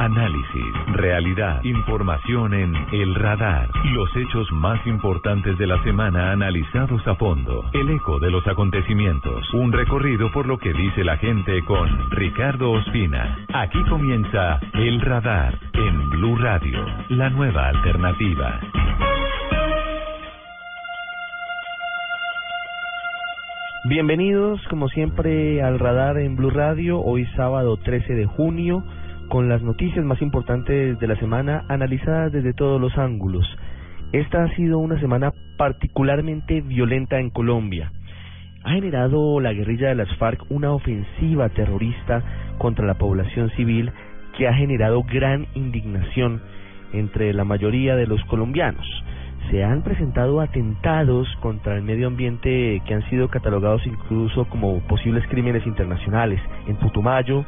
Análisis, realidad, información en El Radar. Los hechos más importantes de la semana analizados a fondo. El eco de los acontecimientos. Un recorrido por lo que dice la gente con Ricardo Ospina. Aquí comienza El Radar en Blue Radio, la nueva alternativa. Bienvenidos, como siempre, al radar en Blue Radio, hoy sábado 13 de junio, con las noticias más importantes de la semana analizadas desde todos los ángulos. Esta ha sido una semana particularmente violenta en Colombia. Ha generado la guerrilla de las FARC una ofensiva terrorista contra la población civil que ha generado gran indignación entre la mayoría de los colombianos se han presentado atentados contra el medio ambiente que han sido catalogados incluso como posibles crímenes internacionales en Putumayo,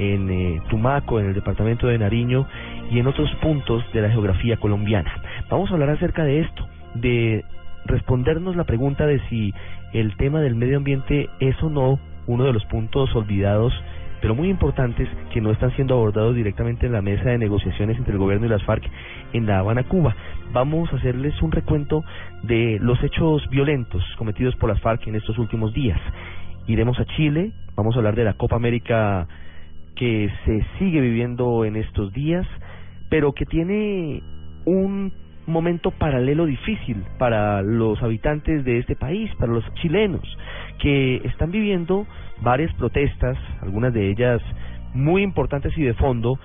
en eh, Tumaco, en el departamento de Nariño y en otros puntos de la geografía colombiana. Vamos a hablar acerca de esto, de respondernos la pregunta de si el tema del medio ambiente es o no uno de los puntos olvidados pero muy importantes que no están siendo abordados directamente en la mesa de negociaciones entre el gobierno y las FARC en La Habana, Cuba. Vamos a hacerles un recuento de los hechos violentos cometidos por las FARC en estos últimos días. Iremos a Chile, vamos a hablar de la Copa América que se sigue viviendo en estos días, pero que tiene un momento paralelo difícil para los habitantes de este país, para los chilenos, que están viviendo varias protestas, algunas de ellas muy importantes y de fondo,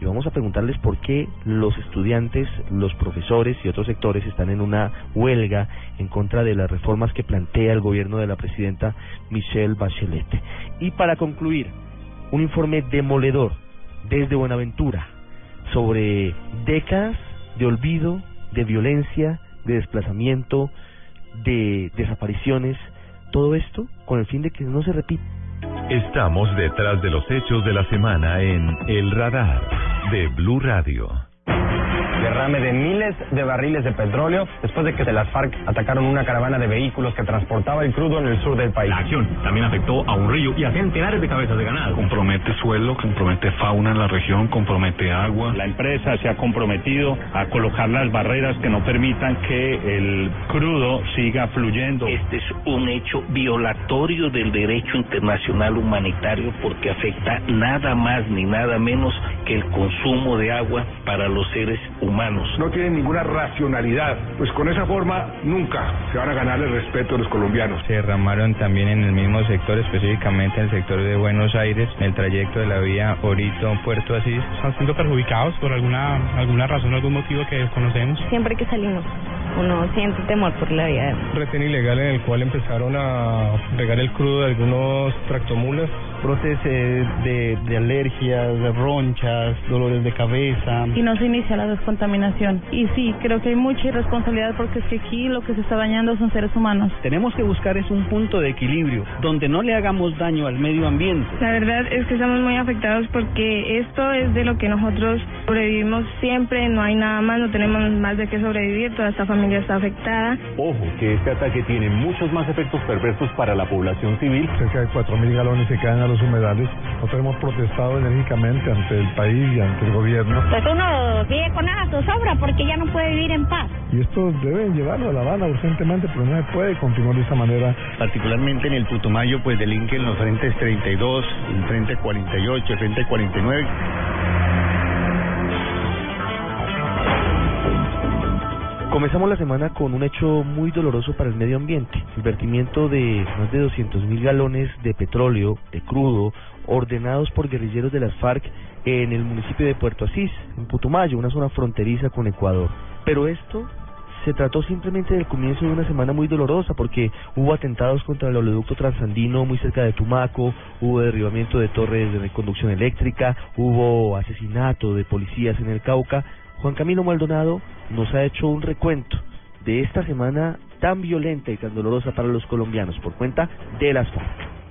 y vamos a preguntarles por qué los estudiantes, los profesores y otros sectores están en una huelga en contra de las reformas que plantea el gobierno de la presidenta Michelle Bachelet. Y para concluir, un informe demoledor desde Buenaventura sobre décadas de olvido, de violencia, de desplazamiento, de desapariciones, todo esto con el fin de que no se repita. Estamos detrás de los hechos de la semana en El Radar de Blue Radio derrame de miles de barriles de petróleo después de que las FARC atacaron una caravana de vehículos que transportaba el crudo en el sur del país. La acción también afectó a un río y a centenares de cabezas de ganado. Compromete suelo, compromete fauna en la región, compromete agua. La empresa se ha comprometido a colocar las barreras que no permitan que el crudo siga fluyendo. Este es un hecho violatorio del derecho internacional humanitario porque afecta nada más ni nada menos que el consumo de agua para los seres humanos no tienen ninguna racionalidad. Pues con esa forma nunca se van a ganar el respeto de los colombianos. Se derramaron también en el mismo sector, específicamente en el sector de Buenos Aires, en el trayecto de la vía Orito-Puerto Asís. Están siendo perjudicados por alguna, alguna razón, algún motivo que desconocemos. Siempre que salimos uno siente temor por la vida. Retén ilegal en el cual empezaron a regar el crudo de algunos tractomulas. Brotes de, de alergias, de ronchas, dolores de cabeza. Y no se inicia la Y sí, creo que hay mucha irresponsabilidad porque es que aquí lo que se está dañando son seres humanos. Tenemos que buscar es un punto de equilibrio donde no le hagamos daño al medio ambiente. La verdad es que estamos muy afectados porque esto es de lo que nosotros sobrevivimos siempre, no hay nada más, no tenemos más de qué sobrevivir, toda esta familia está afectada. Ojo, que este ataque tiene muchos más efectos perversos para la población civil. Cerca de 4.000 galones se caen a los humedales. Nosotros hemos protestado enérgicamente ante el país y ante el gobierno. Pues uno vive con nada su sobra porque ya no puede vivir en paz. Y esto deben llevarlo a La Habana urgentemente, pero no se puede continuar de esa manera. Particularmente en el Putumayo, pues delinquen los frentes 32, el frente 48, el frente 49. Comenzamos la semana con un hecho muy doloroso para el medio ambiente, el vertimiento de más de 200 mil galones de petróleo, de crudo, ordenados por guerrilleros de las FARC en el municipio de Puerto Asís, en Putumayo, una zona fronteriza con Ecuador. Pero esto se trató simplemente del comienzo de una semana muy dolorosa porque hubo atentados contra el oleoducto transandino muy cerca de Tumaco, hubo derribamiento de torres de conducción eléctrica, hubo asesinato de policías en el Cauca Juan Camilo Maldonado nos ha hecho un recuento de esta semana tan violenta y tan dolorosa para los colombianos por cuenta de las FARC.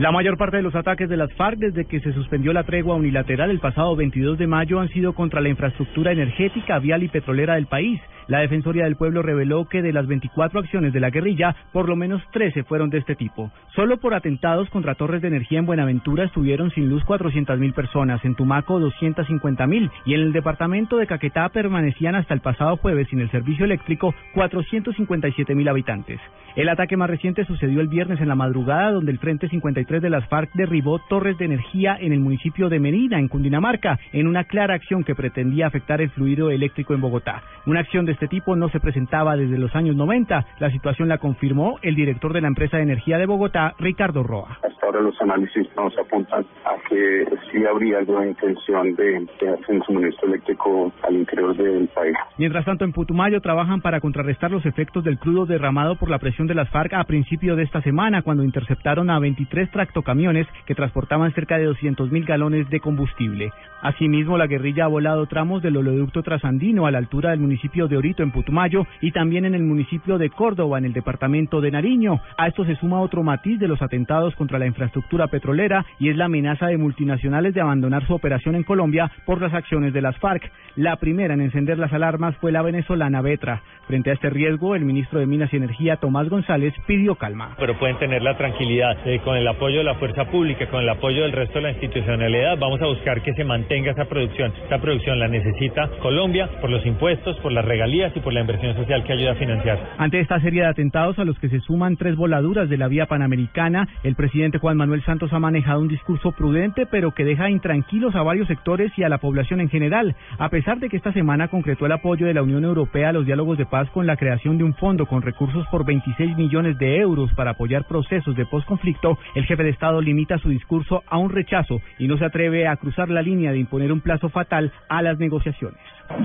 La mayor parte de los ataques de las FARC desde que se suspendió la tregua unilateral el pasado 22 de mayo han sido contra la infraestructura energética, vial y petrolera del país La Defensoría del Pueblo reveló que de las 24 acciones de la guerrilla, por lo menos 13 fueron de este tipo. Solo por atentados contra torres de energía en Buenaventura estuvieron sin luz 400.000 personas, en Tumaco 250.000 y en el departamento de Caquetá permanecían hasta el pasado jueves sin el servicio eléctrico 457.000 habitantes. El ataque más reciente sucedió el viernes en la madrugada, donde el Frente 53 de las FARC derribó torres de energía en el municipio de Merida, en Cundinamarca, en una clara acción que pretendía afectar el fluido eléctrico en Bogotá. Una acción de este tipo no se presentaba desde los años 90. La situación la confirmó el director de la empresa de energía de Bogotá, Ricardo Roa. Hasta ahora los análisis nos apuntan a que sí habría alguna intención de, hacer un suministro eléctrico al interior del país. Mientras tanto, en Putumayo trabajan para contrarrestar los efectos del crudo derramado por la presión de las FARC a principio de esta semana, cuando interceptaron a 23 tractocamiones que transportaban cerca de 200 mil galones de combustible. Asimismo, la guerrilla ha volado tramos del oleoducto trasandino a la altura del municipio de Orito, en Putumayo, y también en el municipio de Córdoba, en el departamento de Nariño. A esto se suma otro matiz de los atentados contra la infraestructura petrolera y es la amenaza de multinacionales de abandonar su operación en Colombia por las acciones de las FARC. La primera en encender las alarmas fue la venezolana Betra. Frente a este riesgo, el ministro de Minas y Energía, Tomás González, pidió calma. Pero pueden tener la tranquilidad eh, con el apoyo de la fuerza pública, con el apoyo del resto de la institucionalidad. Vamos a buscar que se mantenga esa producción. Esta producción la necesita Colombia por los impuestos, por las regalías y por la inversión social que ayuda a financiar. Ante esta serie de atentados a los que se suman tres voladuras de la vía panamericana, el presidente Juan Manuel Santos ha manejado un discurso prudente, pero que deja intranquilos a varios sectores y a la población en general, a pesar de que esta semana concretó el apoyo de la Unión Europea a los diálogos de paz con la creación de un fondo con recursos por 26 millones de euros para apoyar procesos de posconflicto, el jefe de Estado limita su discurso a un rechazo y no se atreve a cruzar la línea de imponer un plazo fatal a las negociaciones.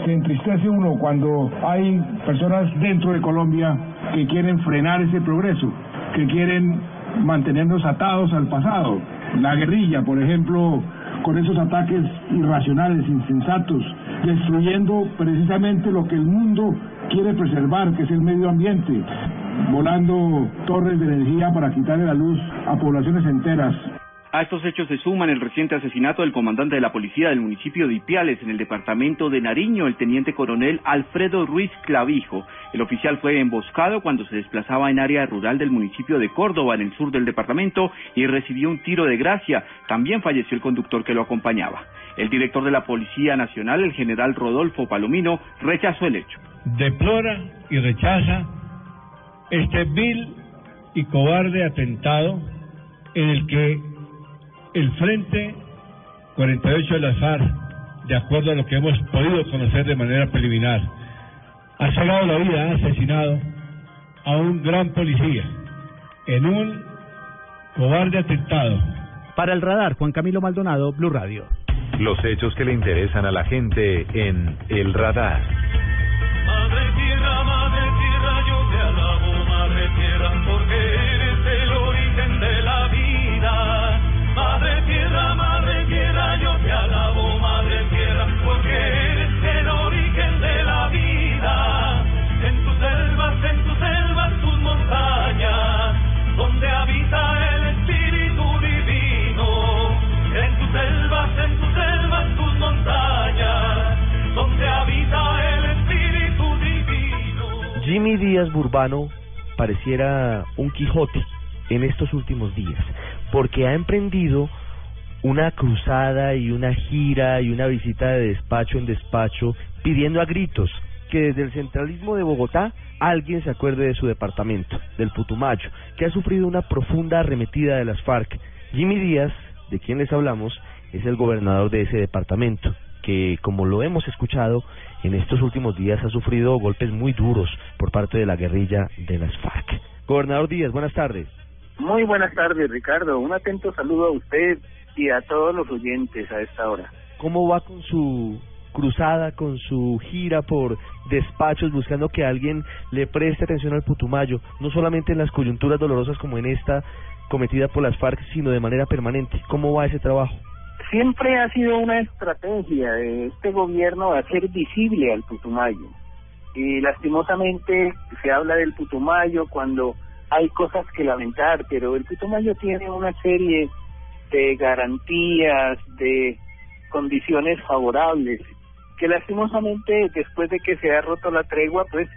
Se entristece uno cuando hay personas dentro de Colombia que quieren frenar ese progreso, que quieren mantenernos atados al pasado. La guerrilla, por ejemplo, con esos ataques irracionales, insensatos, destruyendo precisamente lo que el mundo quiere preservar, que es el medio ambiente, volando torres de energía para quitarle la luz a poblaciones enteras. A estos hechos se suman el reciente asesinato del comandante de la policía del municipio de Ipiales, en el departamento de Nariño, el teniente coronel Alfredo Ruiz Clavijo. El oficial fue emboscado cuando se desplazaba en área rural del municipio de Córdoba, en el sur del departamento, y recibió un tiro de gracia. También falleció el conductor que lo acompañaba. El director de la Policía Nacional, el general Rodolfo Palomino, rechazó el hecho. Deplora y rechaza este vil y cobarde atentado en el que el Frente 48 de las FARC, de acuerdo a lo que hemos podido conocer de manera preliminar, ha sacado la vida, ha asesinado a un gran policía en un cobarde atentado. Para el radar, Juan Camilo Maldonado, Blue Radio. Los hechos que le interesan a la gente en El Radar. Jimmy Díaz Burbano pareciera un Quijote en estos últimos días, porque ha emprendido una cruzada y una gira y una visita de despacho en despacho pidiendo a gritos que desde el centralismo de Bogotá alguien se acuerde de su departamento, del Putumayo, que ha sufrido una profunda arremetida de las FARC. Jimmy Díaz, de quien les hablamos, es el gobernador de ese departamento que, como lo hemos escuchado, en estos últimos días ha sufrido golpes muy duros por parte de la guerrilla de las FARC. Gobernador Díaz, buenas tardes. Muy buenas tardes, Ricardo. Un atento saludo a usted y a todos los oyentes a esta hora. ¿Cómo va con su cruzada, con su gira por despachos, buscando que alguien le preste atención al Putumayo, no solamente en las coyunturas dolorosas como en esta cometida por las FARC, sino de manera permanente? ¿Cómo va ese trabajo? Siempre ha sido una estrategia de este gobierno hacer visible al Putumayo. Y lastimosamente se habla del Putumayo cuando hay cosas que lamentar, pero el Putumayo tiene una serie de garantías, de condiciones favorables que lastimosamente después de que se ha roto la tregua, pues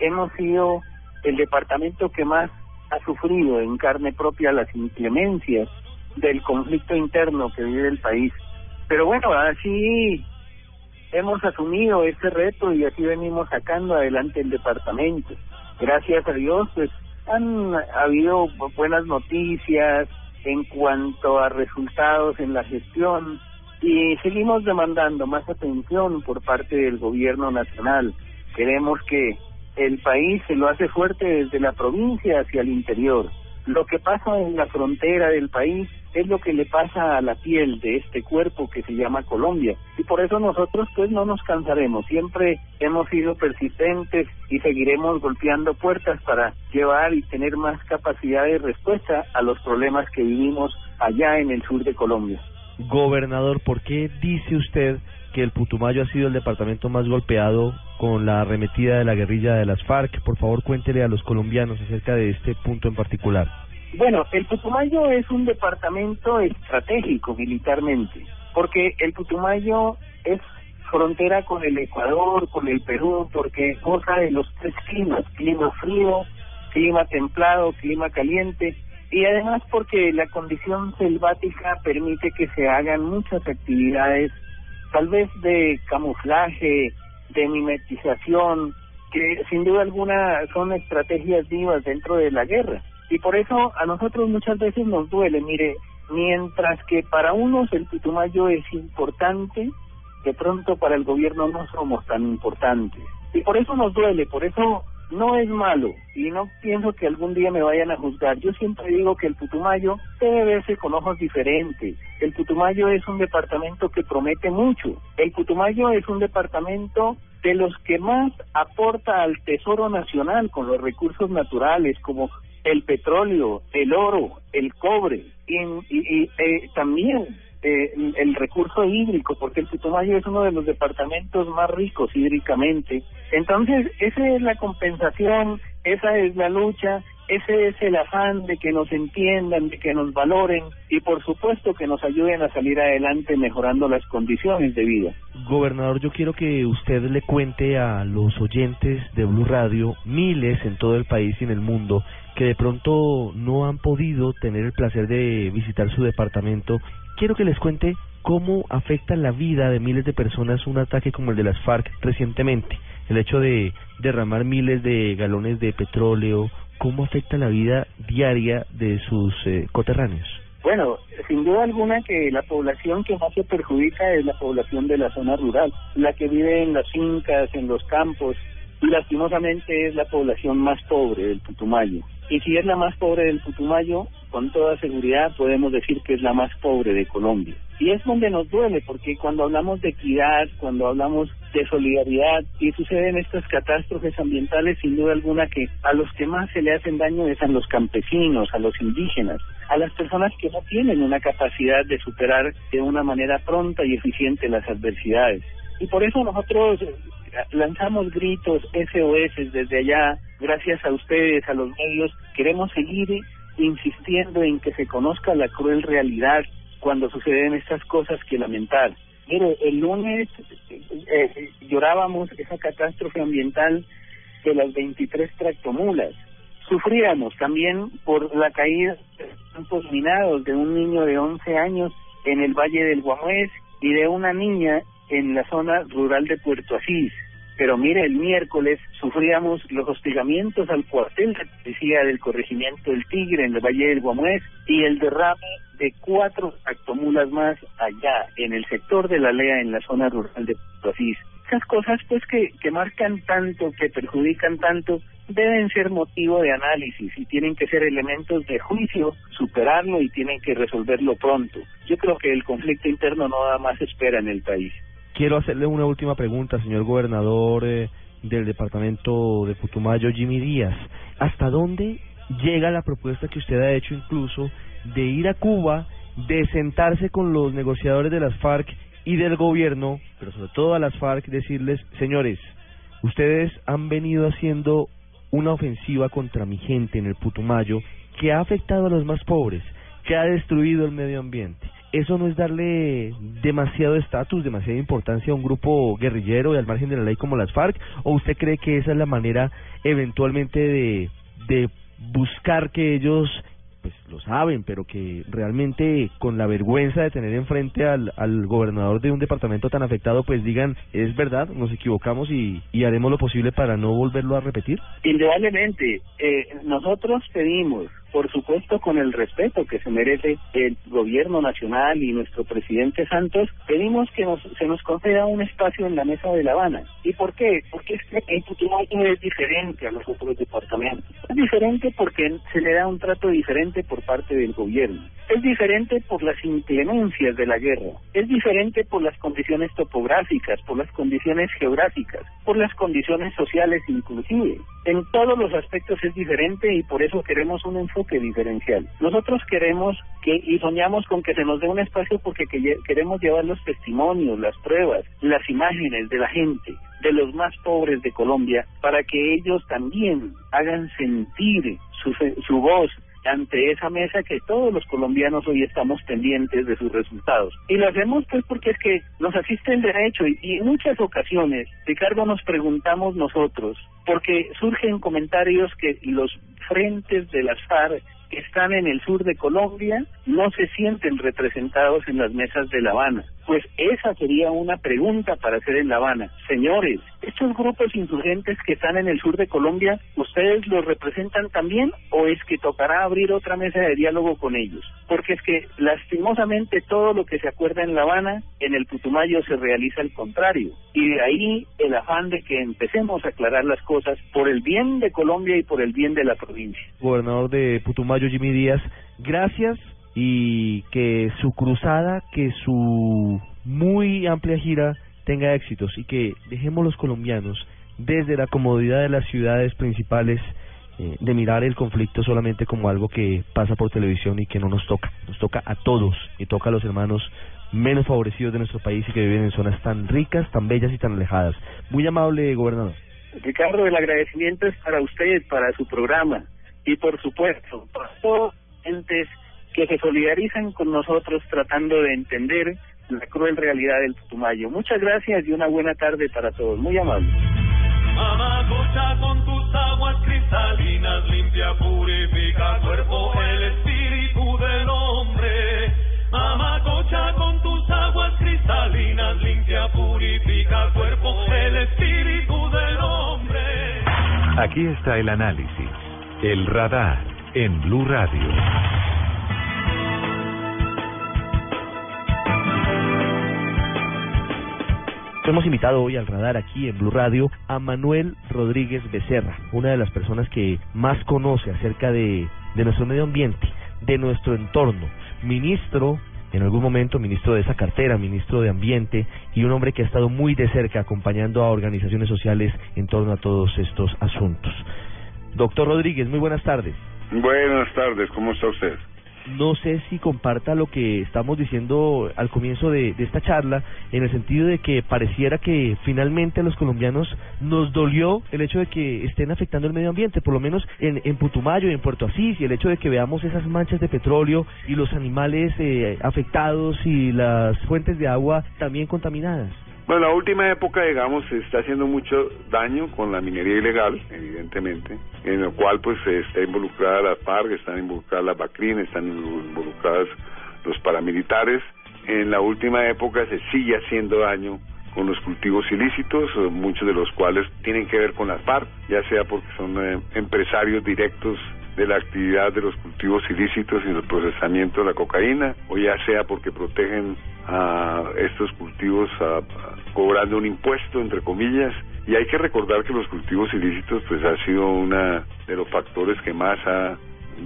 hemos sido el departamento que más ha sufrido en carne propia las inclemencias del conflicto interno que vive el país. Pero bueno, así hemos asumido este reto y así venimos sacando adelante el departamento. Gracias a Dios, pues han habido buenas noticias en cuanto a resultados en la gestión y seguimos demandando más atención por parte del gobierno nacional. Queremos que el país se lo hace fuerte desde la provincia hacia el interior. Lo que pasa en la frontera del país es lo que le pasa a la piel de este cuerpo que se llama Colombia. Y por eso nosotros pues no nos cansaremos. Siempre hemos sido persistentes y seguiremos golpeando puertas para llevar y tener más capacidad de respuesta a los problemas que vivimos allá en el sur de Colombia. Gobernador, ¿por qué dice usted que el Putumayo ha sido el departamento más golpeado con la arremetida de la guerrilla de las FARC? Por favor, cuéntele a los colombianos acerca de este punto en particular. Bueno, el Putumayo es un departamento estratégico militarmente, porque el Putumayo es frontera con el Ecuador, con el Perú, porque goza de los tres climas, clima frío, clima templado, clima caliente, y además porque la condición selvática permite que se hagan muchas actividades, tal vez de camuflaje, de mimetización, que sin duda alguna son estrategias vivas dentro de la guerra. Y por eso a nosotros muchas veces nos duele, mire, mientras que para unos el Putumayo es importante, de pronto para el gobierno no somos tan importantes. Y por eso nos duele, por eso no es malo y no pienso que algún día me vayan a juzgar. Yo siempre digo que el Putumayo debe verse con ojos diferentes. El Putumayo es un departamento que promete mucho. El Putumayo es un departamento de los que más aporta al Tesoro Nacional con los recursos naturales como el petróleo, el oro, el cobre y, y, eh, también eh, el recurso hídrico, porque el Putumayo es uno de los departamentos más ricos hídricamente. Entonces, esa es la compensación, esa es la lucha, ese es el afán de que nos entiendan, de que nos valoren y por supuesto que nos ayuden a salir adelante mejorando las condiciones de vida. Gobernador, yo quiero que usted le cuente a los oyentes de Blue Radio, miles en todo el país y en el mundo, que de pronto no han podido tener el placer de visitar su departamento. Quiero que les cuente cómo afecta la vida de miles de personas un ataque como el de las FARC recientemente. El hecho de derramar miles de galones de petróleo, cómo afecta la vida diaria de sus eh, coterráneos. Bueno, sin duda alguna que la población que más se perjudica es la población de la zona rural, la que vive en las fincas, en los campos, y lastimosamente es la población más pobre del Putumayo. Y si es la más pobre del Putumayo, con toda seguridad podemos decir que es la más pobre de Colombia. Y es donde nos duele, porque cuando hablamos de equidad, cuando hablamos de solidaridad y suceden estas catástrofes ambientales, sin duda alguna que a los que más se le hacen daño es a los campesinos, a los indígenas, a las personas que no tienen una capacidad de superar de una manera pronta y eficiente las adversidades. Y por eso nosotros lanzamos gritos SOS desde allá, gracias a ustedes, a los medios, queremos seguir insistiendo en que se conozca la cruel realidad cuando suceden estas cosas que lamentar. Mire, el lunes eh, llorábamos esa catástrofe ambiental de las 23 tractomulas. Sufríamos también por la caída de campos minados de un niño de 11 años en el Valle del Guamués y de una niña en la zona rural de Puerto Asís. Pero mire, el miércoles sufríamos los hostigamientos al cuartel de policía del corregimiento del Tigre en el Valle del Guamués y el derrame de cuatro actomulas más allá, en el sector de la Lea, en la zona rural de Asís. Esas cosas pues que, que marcan tanto, que perjudican tanto, deben ser motivo de análisis y tienen que ser elementos de juicio, superarlo y tienen que resolverlo pronto. Yo creo que el conflicto interno no da más espera en el país. Quiero hacerle una última pregunta, señor gobernador eh, del departamento de Putumayo, Jimmy Díaz. ¿Hasta dónde llega la propuesta que usted ha hecho incluso de ir a Cuba, de sentarse con los negociadores de las FARC y del gobierno, pero sobre todo a las FARC, decirles, señores, ustedes han venido haciendo una ofensiva contra mi gente en el Putumayo que ha afectado a los más pobres, que ha destruido el medio ambiente ¿eso no es darle demasiado estatus, demasiada importancia a un grupo guerrillero y al margen de la ley como las FARC? ¿O usted cree que esa es la manera eventualmente de, de buscar que ellos pues lo saben, pero que realmente con la vergüenza de tener enfrente al, al gobernador de un departamento tan afectado, pues digan, es verdad, nos equivocamos y, y haremos lo posible para no volverlo a repetir? Indudablemente, eh, nosotros pedimos por supuesto con el respeto que se merece el gobierno nacional y nuestro presidente Santos, pedimos que nos, se nos conceda un espacio en la mesa de La Habana. ¿Y por qué? Porque es que el Putumayo es diferente a los otros departamentos. Es diferente porque se le da un trato diferente por parte del gobierno. Es diferente por las inclemencias de la guerra. Es diferente por las condiciones topográficas, por las condiciones geográficas, por las condiciones sociales inclusive. En todos los aspectos es diferente y por eso queremos un enfoque diferencial. Nosotros queremos que y soñamos con que se nos dé un espacio porque que, queremos llevar los testimonios, las pruebas, las imágenes de la gente, de los más pobres de Colombia, para que ellos también hagan sentir su, su voz ante esa mesa que todos los colombianos hoy estamos pendientes de sus resultados. Y lo hacemos pues porque es que nos asiste el derecho y, en muchas ocasiones, Ricardo, nos preguntamos nosotros, porque surgen comentarios que los frentes de las FARC que están en el sur de Colombia no se sienten representados en las mesas de La Habana. Pues esa sería una pregunta para hacer en La Habana. Señores, estos grupos insurgentes que están en el sur de Colombia, ¿ustedes los representan también o es que tocará abrir otra mesa de diálogo con ellos? Porque es que lastimosamente todo lo que se acuerda en La Habana, en el Putumayo se realiza al contrario. Y de ahí el afán de que empecemos a aclarar las cosas por el bien de Colombia y por el bien de la provincia. Gobernador de Putumayo, Jimmy Díaz, gracias y que su cruzada, que su muy amplia gira tenga éxitos y que dejemos los colombianos desde la comodidad de las ciudades principales eh, de mirar el conflicto solamente como algo que pasa por televisión y que no nos toca, nos toca a todos y toca a los hermanos menos favorecidos de nuestro país y que viven en zonas tan ricas, tan bellas y tan alejadas. Muy amable, gobernador. Ricardo, el agradecimiento es para usted, para su programa y por supuesto para todos entes que se solidarizan con nosotros tratando de entender la cruel realidad del Putumayo. Muchas gracias y una buena tarde para todos. Muy amable. Amagocha con tus aguas cristalinas, limpia, purifica cuerpo, el espíritu del hombre. Amagocha con tus aguas cristalinas, limpia, purifica cuerpo, el espíritu del hombre. Aquí está el análisis, el radar en Blue Radio. Hemos invitado hoy al radar aquí en Blue Radio a Manuel Rodríguez Becerra, una de las personas que más conoce acerca de, nuestro medio ambiente, de nuestro entorno. Ministro, en algún momento ministro de esa cartera, ministro de Ambiente, y un hombre que ha estado muy de cerca acompañando a organizaciones sociales en torno a todos estos asuntos. Doctor Rodríguez, muy buenas tardes. Buenas tardes, ¿cómo está usted? No sé si comparta lo que estamos diciendo al comienzo de, esta charla, en el sentido de que pareciera que finalmente a los colombianos nos dolió el hecho de que estén afectando el medio ambiente, por lo menos en, en Putumayo y en Puerto Asís, y el hecho de que veamos esas manchas de petróleo y los animales eh, afectados y las fuentes de agua también contaminadas. Bueno, la última época, digamos, se está haciendo mucho daño con la minería ilegal, evidentemente, en lo cual pues está involucrada la FARC, están involucradas las BACRIN, están involucrados los paramilitares. En la última época se sigue haciendo daño con los cultivos ilícitos, muchos de los cuales tienen que ver con las FARC, ya sea porque son eh, empresarios directos de la actividad de los cultivos ilícitos y el procesamiento de la cocaína, o ya sea porque protegen a estos cultivos cobrando un impuesto, entre comillas, y hay que recordar que los cultivos ilícitos pues ha sido una de los factores que más ha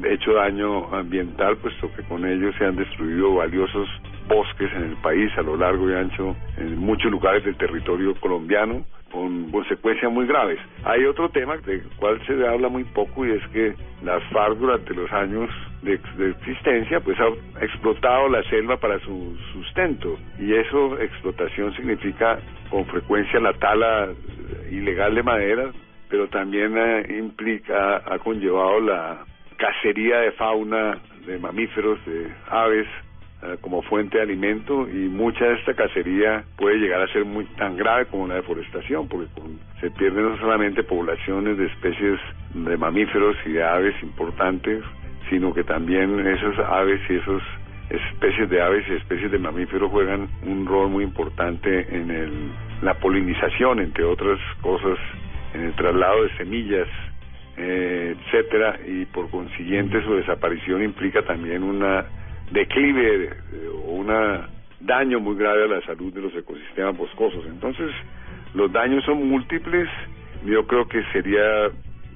hecho daño ambiental, puesto que con ellos se han destruido valiosos bosques en el país a lo largo y ancho en muchos lugares del territorio colombiano con consecuencias muy graves. Hay otro tema del cual se habla muy poco y es que las FARC durante los años de, de, existencia pues ha explotado la selva para su sustento y eso explotación significa con frecuencia la tala ilegal de madera pero también eh, implica ha conllevado la cacería de fauna de mamíferos de aves eh, como fuente de alimento y mucha de esta cacería puede llegar a ser muy tan grave como la deforestación porque se pierden no solamente poblaciones de especies de mamíferos y de aves importantes sino que también esas aves y esas especies de aves y especies de mamíferos juegan un rol muy importante en el, la polinización, entre otras cosas, en el traslado de semillas, eh, etcétera, y por consiguiente su desaparición implica también una declive o un daño muy grave a la salud de los ecosistemas boscosos. Entonces, los daños son múltiples. Yo creo que sería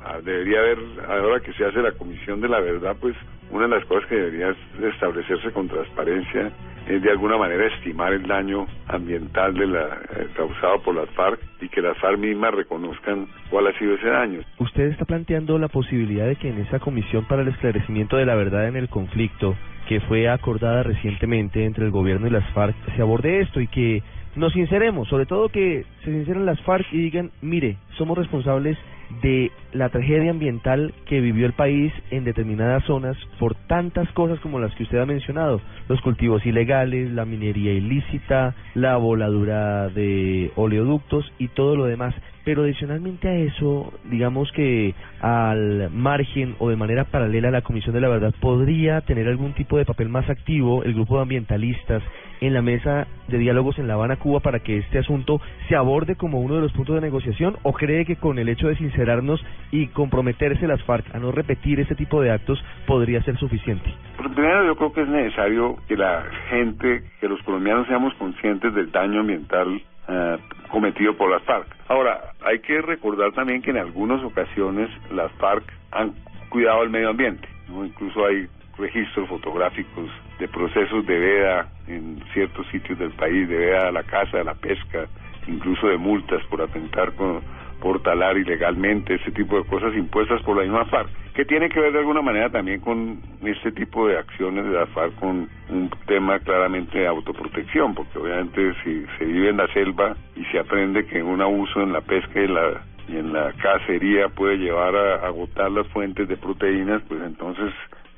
Ah, debería haber, ahora que se hace la comisión de la verdad, pues una de las cosas que debería establecerse con transparencia es de alguna manera estimar el daño ambiental de la, eh, causado por las FARC y que las FARC mismas reconozcan cuál ha sido ese daño. Usted está planteando la posibilidad de que en esa comisión para el esclarecimiento de la verdad en el conflicto que fue acordada recientemente entre el gobierno y las FARC se aborde esto y que nos sinceremos, sobre todo que se sinceren las FARC y digan, mire, somos responsables de la tragedia ambiental que vivió el país en determinadas zonas por tantas cosas como las que usted ha mencionado, los cultivos ilegales, la minería ilícita, la voladura de oleoductos y todo lo demás. Pero adicionalmente a eso, digamos que al margen o de manera paralela a la Comisión de la Verdad podría tener algún tipo de papel más activo el grupo de ambientalistas en la mesa de diálogos en La Habana, Cuba, para que este asunto se aborde como uno de los puntos de negociación o cree que con el hecho de sincerarnos y comprometerse las FARC a no repetir este tipo de actos podría ser suficiente? Primero yo creo que es necesario que la gente, que los colombianos seamos conscientes del daño ambiental eh, cometido por las FARC. Ahora, hay que recordar también que en algunas ocasiones las FARC han cuidado el medio ambiente, ¿no? incluso hay registros fotográficos de procesos de veda en ciertos sitios del país, de veda a la caza, a la pesca, incluso de multas por atentar con, por talar ilegalmente, ese tipo de cosas impuestas por la misma FARC, que tiene que ver de alguna manera también con este tipo de acciones de la FARC, con un tema claramente de autoprotección, porque obviamente si se vive en la selva y se aprende que un abuso en la pesca y la y en la cacería puede llevar a agotar las fuentes de proteínas, pues entonces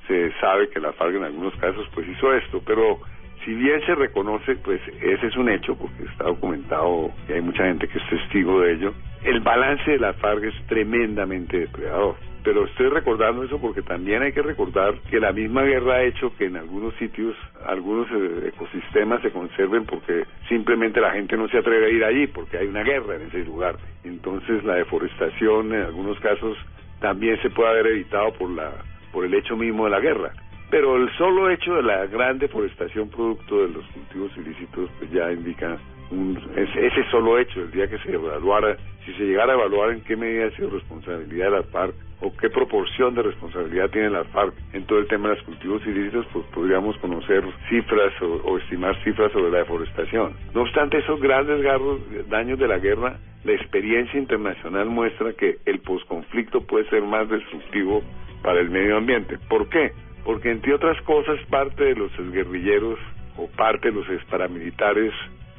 se sabe que la FARC en algunos casos pues hizo esto, pero si bien se reconoce, pues ese es un hecho, porque está documentado y hay mucha gente que es testigo de ello, el balance de la FARC es tremendamente depredador. Pero estoy recordando eso porque también hay que recordar que la misma guerra ha hecho que en algunos sitios algunos eh, ecosistemas se conserven porque simplemente la gente no se atreve a ir allí porque hay una guerra en ese lugar. Entonces la deforestación en algunos casos también se puede haber evitado por la por el hecho mismo de la guerra. Pero el solo hecho de la gran deforestación producto de los cultivos ilícitos pues ya indica un, ese solo hecho, el día que se evaluara, si se llegara a evaluar en qué medida ha sido responsabilidad de la FARC o qué proporción de responsabilidad tiene la FARC en todo el tema de los cultivos ilícitos, pues podríamos conocer cifras o, estimar cifras sobre la deforestación. No obstante esos grandes garros, daños de la guerra, la experiencia internacional muestra que el posconflicto puede ser más destructivo para el medio ambiente. ¿Por qué? Porque entre otras cosas parte de los guerrilleros o parte de los paramilitares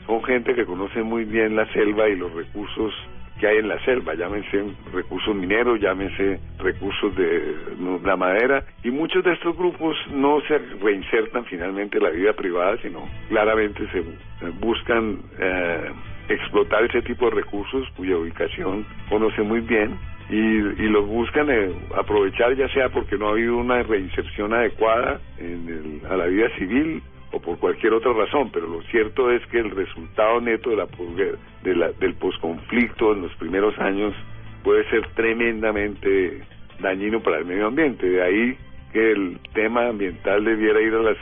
son gente que conoce muy bien la selva y los recursos que hay en la selva, llámense recursos mineros, llámense recursos de la madera, y muchos de estos grupos no se reinsertan finalmente en la vida privada, sino claramente se buscan eh, explotar ese tipo de recursos cuya ubicación conoce muy bien y, y los buscan eh, aprovechar ya sea porque no ha habido una reinserción adecuada en a la vida civil o por cualquier otra razón, pero lo cierto es que el resultado neto de la, de la del posconflicto en los primeros años puede ser tremendamente dañino para el medio ambiente. De ahí que el tema ambiental debiera ir a las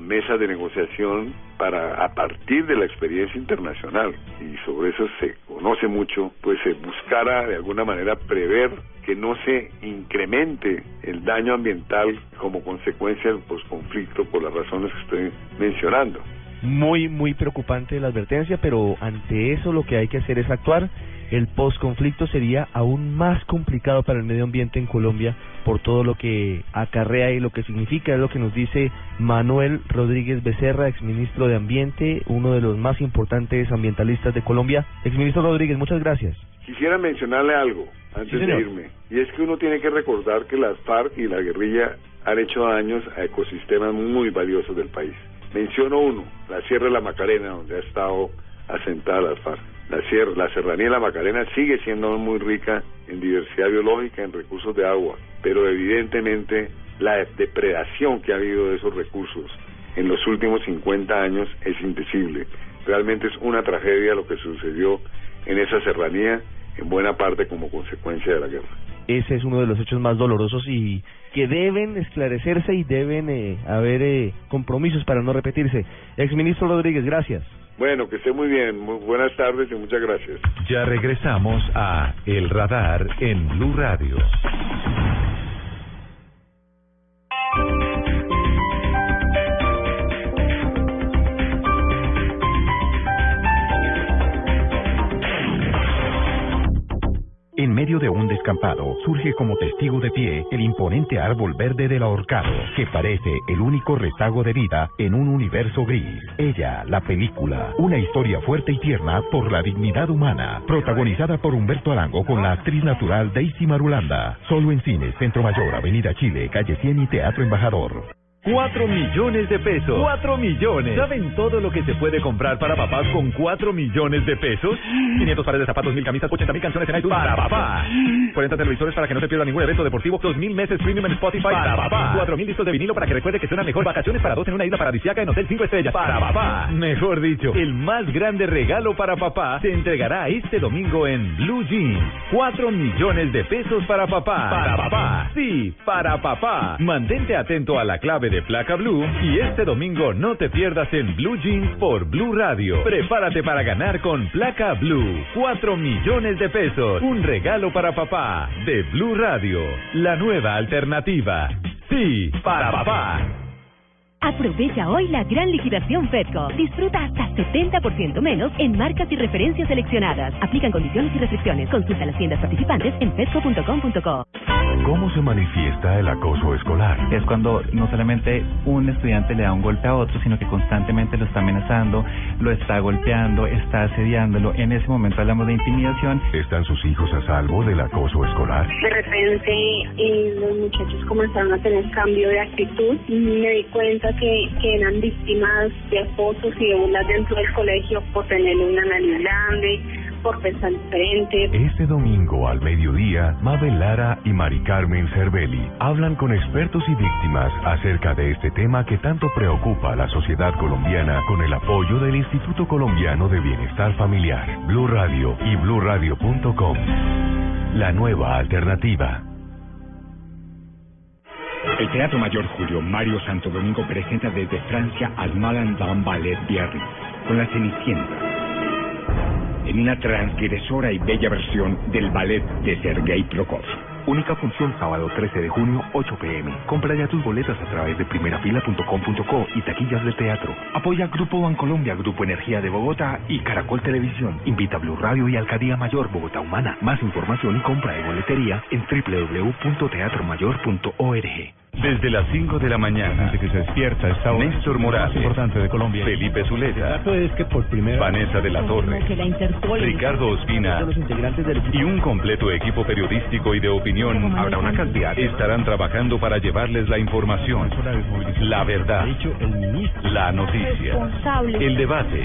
mesas de negociación para a partir de la experiencia internacional y sobre eso se conoce mucho, pues se buscara de alguna manera prever que no se incremente el daño ambiental como consecuencia del posconflicto por las razones que estoy mencionando. Muy, muy preocupante la advertencia, pero ante eso lo que hay que hacer es actuar el posconflicto sería aún más complicado para el medio ambiente en Colombia por todo lo que acarrea y lo que significa, es lo que nos dice Manuel Rodríguez Becerra, exministro de Ambiente, uno de los más importantes ambientalistas de Colombia. Exministro Rodríguez, muchas gracias. Quisiera mencionarle algo antes de irme, y es que uno tiene que recordar que las FARC y la guerrilla han hecho daños a ecosistemas muy valiosos del país. Menciono uno, la Sierra de la Macarena, donde ha estado asentada la FARC. La, sierra, la serranía de la Macarena sigue siendo muy rica en diversidad biológica, en recursos de agua, pero evidentemente la depredación que ha habido de esos recursos en los últimos 50 años es indecible. Realmente es una tragedia lo que sucedió en esa serranía, en buena parte como consecuencia de la guerra. Ese es uno de los hechos más dolorosos y que deben esclarecerse y deben eh, haber eh, compromisos para no repetirse. Exministro Rodríguez, gracias. Bueno, que esté muy bien. Muy buenas tardes y muchas gracias. Ya regresamos a El Radar en Blue Radio. En medio de un descampado surge como testigo de pie el imponente árbol verde del ahorcado, que parece el único rezago de vida en un universo gris. Ella, la película, una historia fuerte y tierna por la dignidad humana, protagonizada por Humberto Arango con la actriz natural Daisy Marulanda. Solo en cines, Centro Mayor, Avenida Chile, Calle 100 y Teatro Embajador. 4 millones de pesos. 4 millones. ¿Saben todo lo que se puede comprar para papás con 4 millones de pesos? 500 pares de zapatos, 1000 camisas, 80 mil canciones en iTunes para papá. 40 televisores para que no se pierda ningún evento deportivo. 2000 meses premium en Spotify para papá. 4000 discos de vinilo para que recuerde que suena mejor. Vacaciones para dos en una isla paradisíaca en Hotel 5 Estrellas para papá. Mejor dicho, el más grande regalo para papá se entregará este domingo en Blue Jeans. 4 millones de pesos para papá. Para papá. Sí, para papá. Mantente atento a la clave de placa Blue y este domingo no te pierdas en Blue Jeans por Blue Radio. Prepárate para ganar con placa Blue. 4 millones de pesos. Un regalo para papá de Blue Radio. La nueva alternativa. Sí, para papá. Aprovecha hoy la gran liquidación Fedco. Disfruta hasta 70% menos en marcas y referencias seleccionadas. Aplican condiciones y restricciones. Consulta las tiendas participantes en fedco.com.co. ¿Cómo se manifiesta el acoso escolar? Es cuando no solamente un estudiante le da un golpe a otro, sino que constantemente lo está amenazando, lo está golpeando, está asediándolo. En ese momento hablamos de intimidación. ¿Están sus hijos a salvo del acoso escolar? De repente eh, los muchachos comenzaron a tener cambio de actitud me di cuenta que, que eran víctimas de acosos y de burlas dentro del colegio por tener una nariz grande, por pensar diferente. Este domingo al mediodía, Mabel Lara y Mari Carmen Cervelli hablan con expertos y víctimas acerca de este tema que tanto preocupa a la sociedad colombiana con el apoyo del Instituto Colombiano de Bienestar Familiar, Blue Radio y bluradio.com. La nueva alternativa. El Teatro Mayor Julio Mario Santo Domingo presenta desde Francia al Malandam Ballet Biarritz con la Cenicienta en una transgresora y bella versión del ballet de Sergei Prokofiev. Única función sábado 13 de junio, 8 pm. Compra ya tus boletas a través de primerafila.com.co y taquillas de teatro. Apoya Grupo Bancolombia, Grupo Energía de Bogotá y Caracol Televisión. Invita a Blue Radio y Alcaldía Mayor Bogotá Humana. Más información y compra de boletería en www.teatromayor.org. Desde las 5 de la mañana, que se despierta esta hora. Néstor Morales, importante de Colombia. Felipe Zuleta, es que por primera Vanessa de la Torre, Ricardo Ospina. y un completo equipo periodístico y de opinión. Habrá una cantidad. estarán trabajando para llevarles la información, la verdad, la noticia, el debate.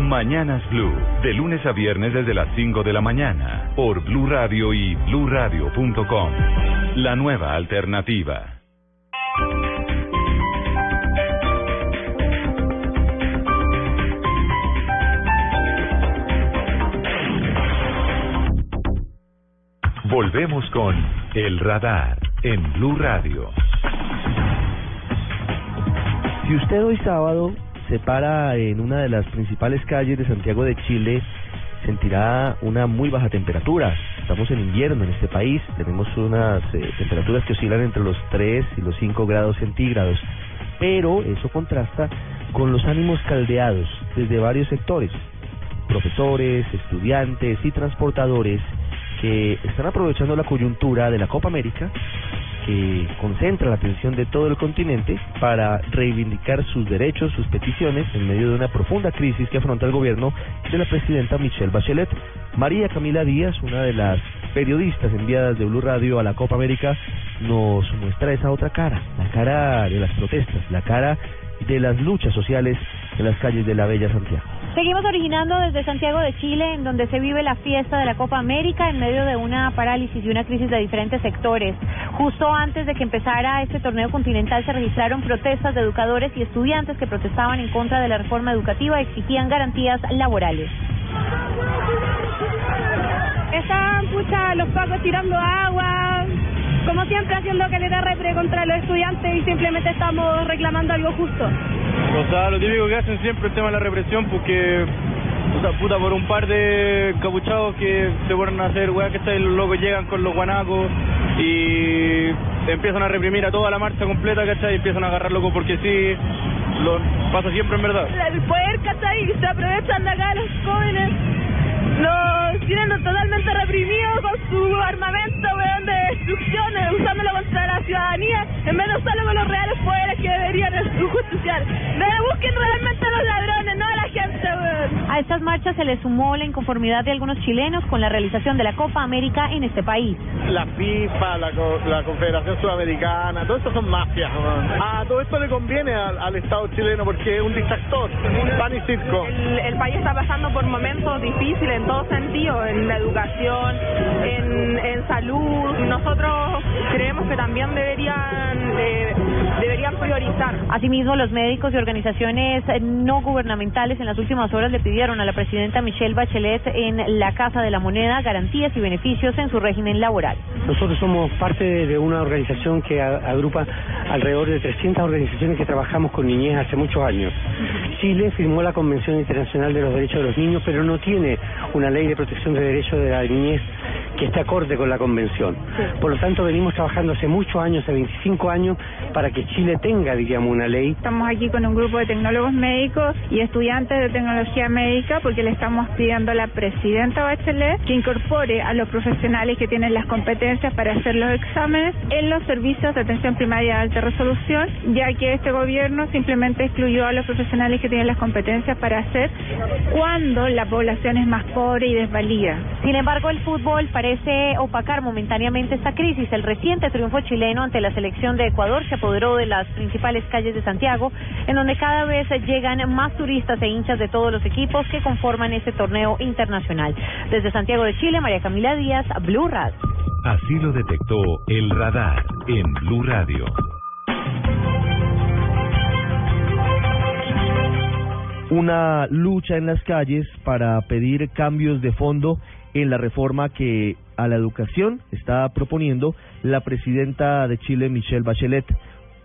Mañanas Blue, de lunes a viernes desde las 5 de la mañana, por Blue Radio y bluradio.com. La nueva alternativa. Volvemos con El Radar en Blue Radio. Si usted hoy sábado se para en una de las principales calles de Santiago de Chile, sentirá una muy baja temperatura. Estamos en invierno en este país, tenemos unas eh, temperaturas que oscilan entre los 3 y los 5 grados centígrados, pero eso contrasta con los ánimos caldeados desde varios sectores, profesores, estudiantes y transportadores que están aprovechando la coyuntura de la Copa América que concentra la atención de todo el continente para reivindicar sus derechos, sus peticiones en medio de una profunda crisis que afronta el gobierno de la presidenta Michelle Bachelet. María Camila Díaz, una de las periodistas enviadas de Blue Radio a la Copa América, nos muestra esa otra cara, la cara de las protestas, la cara de las luchas sociales en las calles de la Bella Santiago. Seguimos originando desde Santiago de Chile, en donde se vive la fiesta de la Copa América en medio de una parálisis y una crisis de diferentes sectores. Justo antes de que empezara este torneo continental se registraron protestas de educadores y estudiantes que protestaban en contra de la reforma educativa y exigían garantías laborales. Están, pucha, los pacos tirando agua, como siempre haciendo da repre contra los estudiantes y simplemente estamos reclamando algo justo. O sea, lo típico que hacen siempre el tema de la represión, porque, o sea, puta, por un par de capuchados que se ponen a hacer weá, que está los locos llegan con los guanacos y empiezan a reprimir a toda la marcha completa, ¿cachai? Y empiezan a agarrar locos porque sí, lo pasa siempre en verdad. El poder, ¿cachai? Se aprovechan de acá los jóvenes. Los tienen totalmente reprimidos con su armamento, weón, de destrucción, usándolo contra la ciudadanía, en vez de usarlo con los reales poderes que deberían justiciar. Busquen realmente a los ladrones, no a la gente, weón. A estas marchas se le sumó la inconformidad de algunos chilenos con la realización de la Copa América en este país. La FIFA, la, co- la Confederación Sudamericana, todo esto son mafias. weón. A todo esto le conviene al, al Estado chileno porque es un distractor, pan y circo. El, el país está pasando por momentos difíciles en todo sentido, en la educación, en, en salud. Nosotros creemos que también deberían eh, deberían priorizar. Asimismo, los médicos y organizaciones no gubernamentales en las últimas horas le pidieron a la presidenta Michelle Bachelet en la Casa de la Moneda garantías y beneficios en su régimen laboral. Nosotros somos parte de una organización que agrupa alrededor de 300 organizaciones que trabajamos con niñez hace muchos años. Chile firmó la Convención Internacional de los Derechos de los Niños, pero no tiene una ley de protección de derechos de la niñez que esté acorde con la convención. Por lo tanto, venimos trabajando hace muchos años, hace 25 años, para que Chile tenga, diríamos, una ley Estamos aquí con un grupo de tecnólogos médicos y estudiantes de tecnología médica porque le estamos pidiendo a la presidenta Bachelet que incorpore a los profesionales que tienen las competencias para hacer los exámenes en los servicios de atención primaria de alta resolución, ya que este gobierno simplemente excluyó a los profesionales que tienen las competencias para hacer cuando la población es más pobre y desvalida. Sin embargo, el fútbol parece opacar momentáneamente esta crisis. El reciente triunfo chileno ante la selección de Ecuador se apoderó de las principales calles de Santiago, en donde cada vez llegan más turistas e hinchas de todos los equipos que conforman este torneo internacional. Desde Santiago de Chile, María Camila Díaz, Blue Radio. Así lo detectó el radar en Blue Radio. una lucha en las calles para pedir cambios de fondo en la reforma que a la educación está proponiendo la presidenta de Chile, Michelle Bachelet.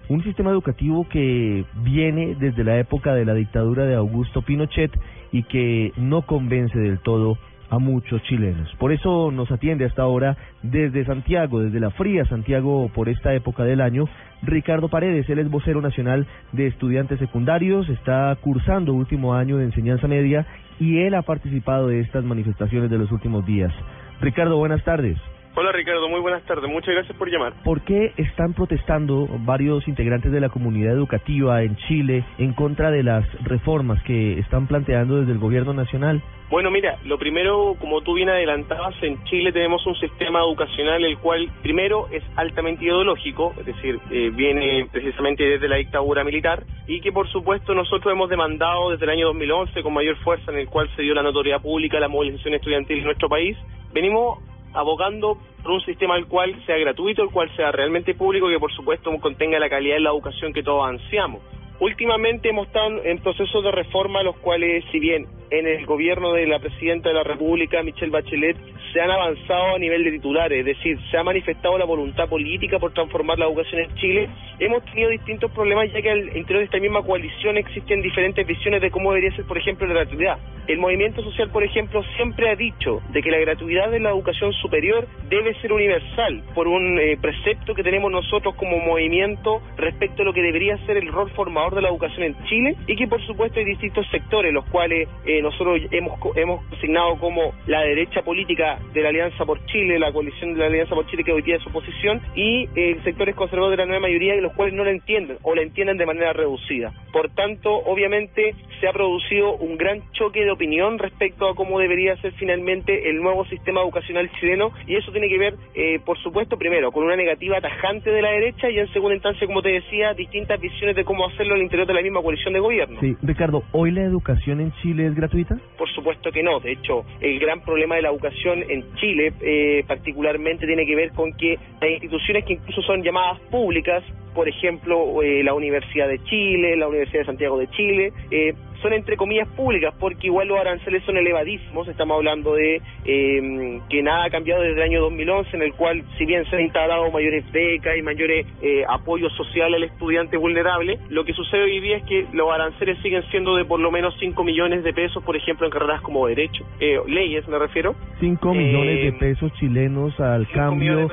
Un sistema educativo que viene desde la época de la dictadura de Augusto Pinochet y que no convence del todo a muchos chilenos. Por eso nos atiende hasta ahora desde Santiago, desde la fría Santiago por esta época del año, Ricardo Paredes, él es vocero nacional de estudiantes secundarios, está cursando último año de enseñanza media y él ha participado de estas manifestaciones de los últimos días. Ricardo, buenas tardes. Hola Ricardo, muy buenas tardes. Muchas gracias por llamar. ¿Por qué están protestando varios integrantes de la comunidad educativa en Chile en contra de las reformas que están planteando desde el gobierno nacional? Bueno, mira, lo primero, como tú bien adelantabas, en Chile tenemos un sistema educacional el cual primero es altamente ideológico, es decir, eh, viene precisamente desde la dictadura militar y que por supuesto nosotros hemos demandado desde el año 2011 con mayor fuerza en el cual se dio la notoriedad pública, la movilización estudiantil en nuestro país. Venimos abogando por un sistema el cual sea gratuito, el cual sea realmente público, que por supuesto contenga la calidad de la educación que todos ansiamos. Últimamente hemos estado en procesos de reforma, los cuales, si bien en el gobierno de la presidenta de la República, Michelle Bachelet, se han avanzado a nivel de titulares, es decir, se ha manifestado la voluntad política por transformar la educación en Chile. Hemos tenido distintos problemas ya que al interior de esta misma coalición existen diferentes visiones de cómo debería ser, por ejemplo, la gratuidad. El movimiento social, por ejemplo, siempre ha dicho de que la gratuidad de la educación superior debe ser universal por un eh, precepto que tenemos nosotros como movimiento respecto a lo que debería ser el rol formador de la educación en Chile y que por supuesto hay distintos sectores los cuales eh, nosotros hemos hemos asignado como la derecha política de la Alianza por Chile, la coalición de la Alianza por Chile que hoy día es oposición, y eh, sectores conservadores de la nueva mayoría, los cuales no la entienden o la entienden de manera reducida. Por tanto, obviamente se ha producido un gran choque de opinión respecto a cómo debería ser finalmente el nuevo sistema educacional chileno y eso tiene que ver, eh, por supuesto, primero con una negativa tajante de la derecha y en segunda instancia, como te decía, distintas visiones de cómo hacerlo al interior de la misma coalición de gobierno. Sí, Ricardo, ¿hoy la educación en Chile es gratuita? Por supuesto que no. De hecho, el gran problema de la educación en Chile, eh, particularmente, tiene que ver con que hay instituciones que incluso son llamadas públicas, por ejemplo, eh, la Universidad de Chile, la Universidad de Santiago de Chile, eh, son entre comillas públicas porque igual los aranceles son elevadísimos. Estamos hablando de eh, que nada ha cambiado desde el año 2011, en el cual, si bien se han instalado mayores becas y mayores eh, apoyos sociales al estudiante vulnerable, lo que sucede hoy día es que los aranceles siguen siendo de por lo menos 5 millones de pesos, por ejemplo, en carreras como Derecho, eh, leyes me refiero. 5 millones de Eh, pesos chilenos al cambio,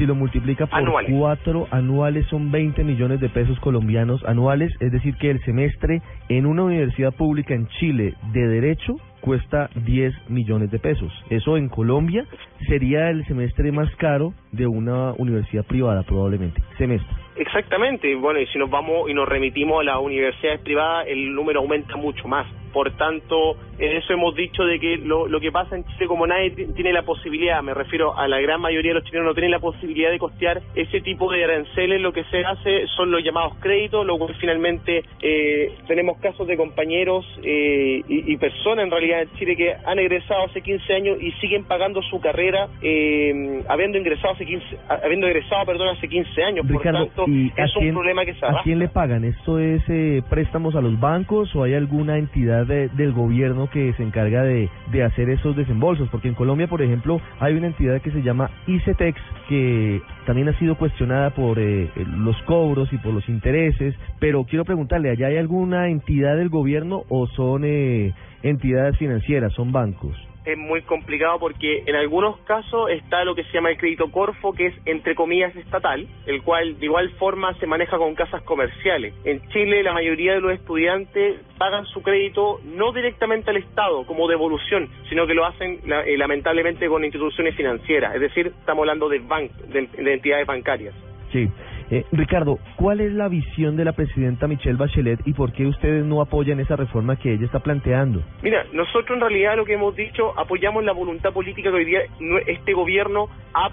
si lo multiplica por anuales. cuatro anuales son 20 millones de pesos colombianos anuales, es decir que el semestre en una universidad pública en Chile de derecho cuesta 10 millones de pesos. Eso en Colombia sería el semestre más caro de una universidad privada probablemente. Semestre. Exactamente, bueno, y si nos vamos y nos remitimos a las universidades privadas, el número aumenta mucho más. Por tanto, en eso hemos dicho de que lo, lo que pasa en Chile, como nadie ti- tiene la posibilidad, me refiero a la gran mayoría de los chilenos, no tienen la posibilidad de costear ese tipo de aranceles, lo que se hace son los llamados créditos, lo cual finalmente eh, tenemos casos de compañeros eh, y, y personas en realidad en Chile que han egresado hace 15 años y siguen pagando su carrera eh, habiendo ingresado hace 15, a- habiendo egresado, perdón, hace 15 años. Ricardo, Por tanto, ¿y a es un problema que se a quién le pagan? ¿Esto es eh, préstamos a los bancos o hay alguna entidad de- del gobierno que se encarga de, hacer esos desembolsos? Porque en Colombia, por ejemplo, hay una entidad que se llama ICETEX que también ha sido cuestionada por eh, los cobros y por los intereses, pero quiero preguntarle, ¿allá hay alguna entidad del gobierno o son eh, entidades financieras, son bancos? Es muy complicado porque en algunos casos está lo que se llama el crédito Corfo, que es entre comillas estatal, el cual de igual forma se maneja con casas comerciales. En Chile la mayoría de los estudiantes pagan su crédito no directamente al Estado como devolución, sino que lo hacen eh, lamentablemente con instituciones financieras, es decir, estamos hablando de, ban- de, de entidades bancarias. Sí. Eh, Ricardo, ¿cuál es la visión de la presidenta Michelle Bachelet y por qué ustedes no apoyan esa reforma que ella está planteando? Mira, nosotros en realidad lo que hemos dicho, apoyamos la voluntad política que hoy día este gobierno ha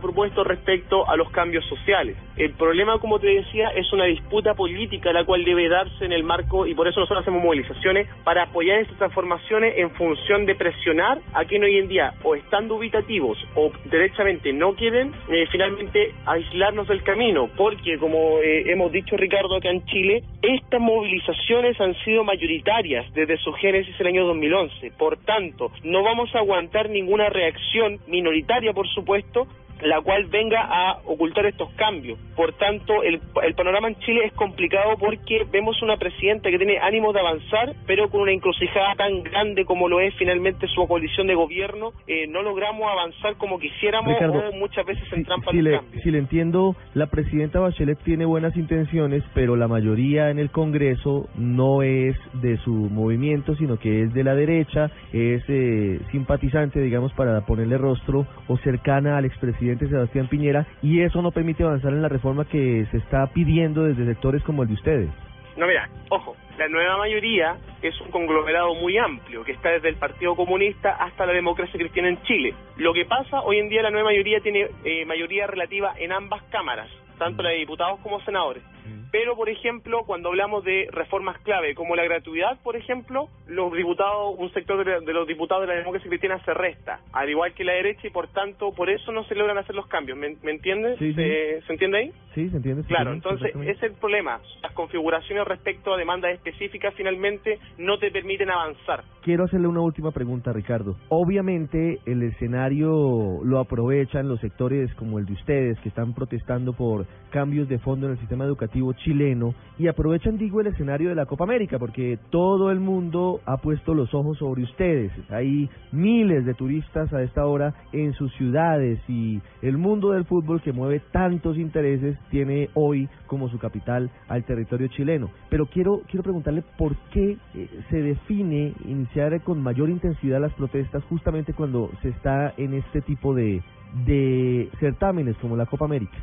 propuesto respecto a los cambios sociales. El problema, como te decía, es una disputa política la cual debe darse en el marco, y por eso nosotros hacemos movilizaciones, para apoyar estas transformaciones en función de presionar a quien hoy en día, o están dubitativos o derechamente no quieren, eh, finalmente aislarnos del camino, porque como eh, hemos dicho Ricardo acá en Chile, estas movilizaciones han sido mayoritarias desde su génesis el año 2011. Por tanto, no vamos a aguantar ninguna reacción minoritaria, por supuesto, la cual venga a ocultar estos cambios. Por tanto, el, el panorama en Chile es complicado porque vemos una presidenta que tiene ánimos de avanzar, pero con una encrucijada tan grande como lo es finalmente su coalición de gobierno, eh, no logramos avanzar como quisiéramos Ricardo, o muchas veces en trampa Si le, cambios. si le entiendo, la presidenta Bachelet tiene buenas intenciones, pero la mayoría en el Congreso no es de su movimiento, sino que es de la derecha, es eh, simpatizante, digamos, para ponerle rostro o cercana al expresidente Sebastián Piñera, y eso no permite avanzar en la reforma que se está pidiendo desde sectores como el de ustedes. No, mira, ojo, la nueva mayoría es un conglomerado muy amplio que está desde el Partido Comunista hasta la democracia cristiana en Chile. Lo que pasa, hoy en día la nueva mayoría tiene eh, mayoría relativa en ambas cámaras, tanto la de diputados como senadores. Pero, por ejemplo, cuando hablamos de reformas clave como la gratuidad, por ejemplo, los diputados, un sector de, de los diputados de la democracia cristiana se resta, al igual que la derecha, y por tanto, por eso no se logran hacer los cambios. ¿Me, me entiendes? Sí, sí. ¿Se, ¿Se entiende ahí? Sí, ¿se entiende? ¿Se Claro, entiende? entonces ese es el problema. Las configuraciones respecto a demandas específicas finalmente no te permiten avanzar. Quiero hacerle una última pregunta, Ricardo. Obviamente el escenario lo aprovechan los sectores como el de ustedes que están protestando por cambios de fondo en el sistema educativo chileno y aprovechan, digo, el escenario de la Copa América porque todo el mundo ha puesto los ojos sobre ustedes. Hay miles de turistas a esta hora en sus ciudades y el mundo del fútbol que mueve tantos intereses tiene hoy como su capital al territorio chileno. Pero quiero quiero preguntarle por qué eh, se define iniciar con mayor intensidad las protestas justamente cuando se está en este tipo de, de certámenes como la Copa América?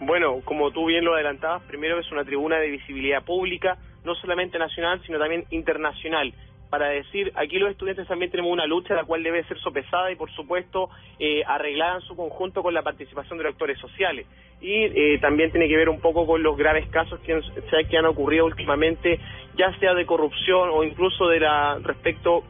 Bueno, como tú bien lo adelantabas, primero es una tribuna de visibilidad pública, no solamente nacional, sino también internacional para decir, aquí los estudiantes también tenemos una lucha la cual debe ser sopesada y por supuesto eh, arreglada en su conjunto con la participación de los actores sociales. Y eh, también tiene que ver un poco con los graves casos que, que han ocurrido últimamente, ya sea de corrupción o incluso de la respecto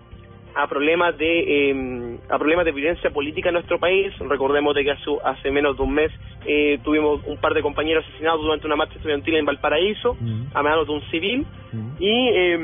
a problemas de eh, a problemas de violencia política en nuestro país. Recordemos de que hace, hace menos de un mes eh, tuvimos un par de compañeros asesinados durante una marcha estudiantil en Valparaíso, a manos de un civil. Y eh,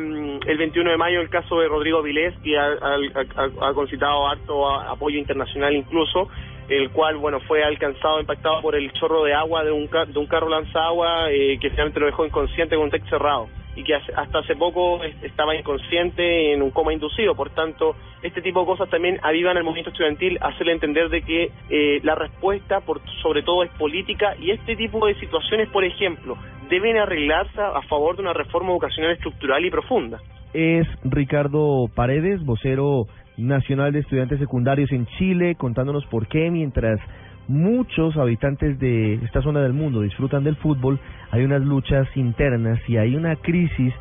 el 21 de mayo el caso de Rodrigo Vilés, que ha, ha, ha concitado harto apoyo internacional incluso, el cual bueno fue alcanzado, impactado por el chorro de agua de un, de un carro lanzagua eh, que finalmente lo dejó inconsciente con un techo cerrado y que hasta hace poco estaba inconsciente en un coma inducido. Por tanto, este tipo de cosas también avivan al movimiento estudiantil, hacerle entender de que eh, la respuesta, por, sobre todo, es política y este tipo de situaciones, por ejemplo, deben arreglarse a favor de una reforma educacional estructural y profunda. Es Ricardo Paredes, vocero nacional de estudiantes secundarios en Chile, contándonos por qué mientras muchos habitantes de esta zona del mundo disfrutan del fútbol, hay unas luchas internas y hay una crisis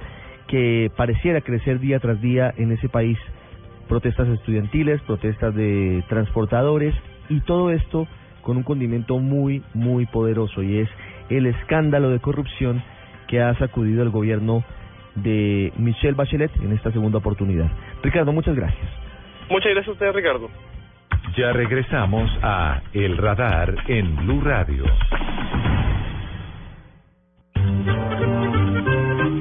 que pareciera crecer día tras día en ese país. Protestas estudiantiles, protestas de transportadores y todo esto con un condimento muy, muy poderoso y es el escándalo de corrupción que ha sacudido el gobierno de Michelle Bachelet en esta segunda oportunidad. Ricardo, muchas gracias. Muchas gracias a usted, Ricardo. Ya regresamos a El Radar en Blue Radio.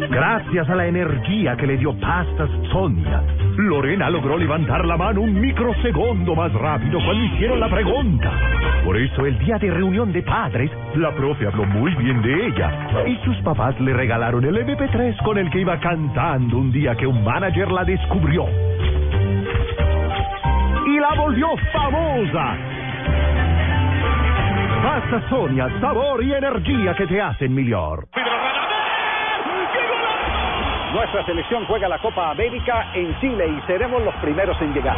Gracias a la energía que le dio Pastas Sonia, Lorena logró levantar la mano un microsegundo más rápido cuando hicieron la pregunta. Por eso el día de reunión de padres, la profe habló muy bien de ella y sus papás le regalaron el MP3 con el que iba cantando un día que un manager la descubrió la volvió famosa. Pasta Sonia, sabor y energía que te hacen mejor. Nuestra selección juega la Copa América en Chile y seremos los primeros en llegar.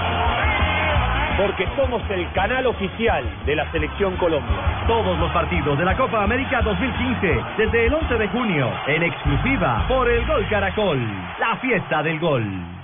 Porque somos el canal oficial de la Selección Colombia. Todos los partidos de la Copa América 2015, desde el 11 de junio, en exclusiva por el Gol Caracol, la fiesta del gol.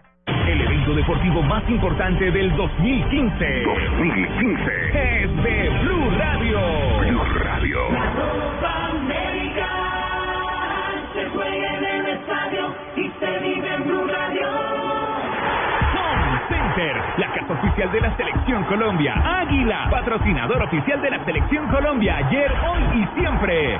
El evento deportivo más importante del 2015. 2015. Es de Blue Radio. Blue Radio. La Copa América se juega en el estadio y se vive en Blue Radio. Home Center, la casa oficial de la Selección Colombia. Águila, patrocinador oficial de la Selección Colombia. Ayer, hoy y siempre.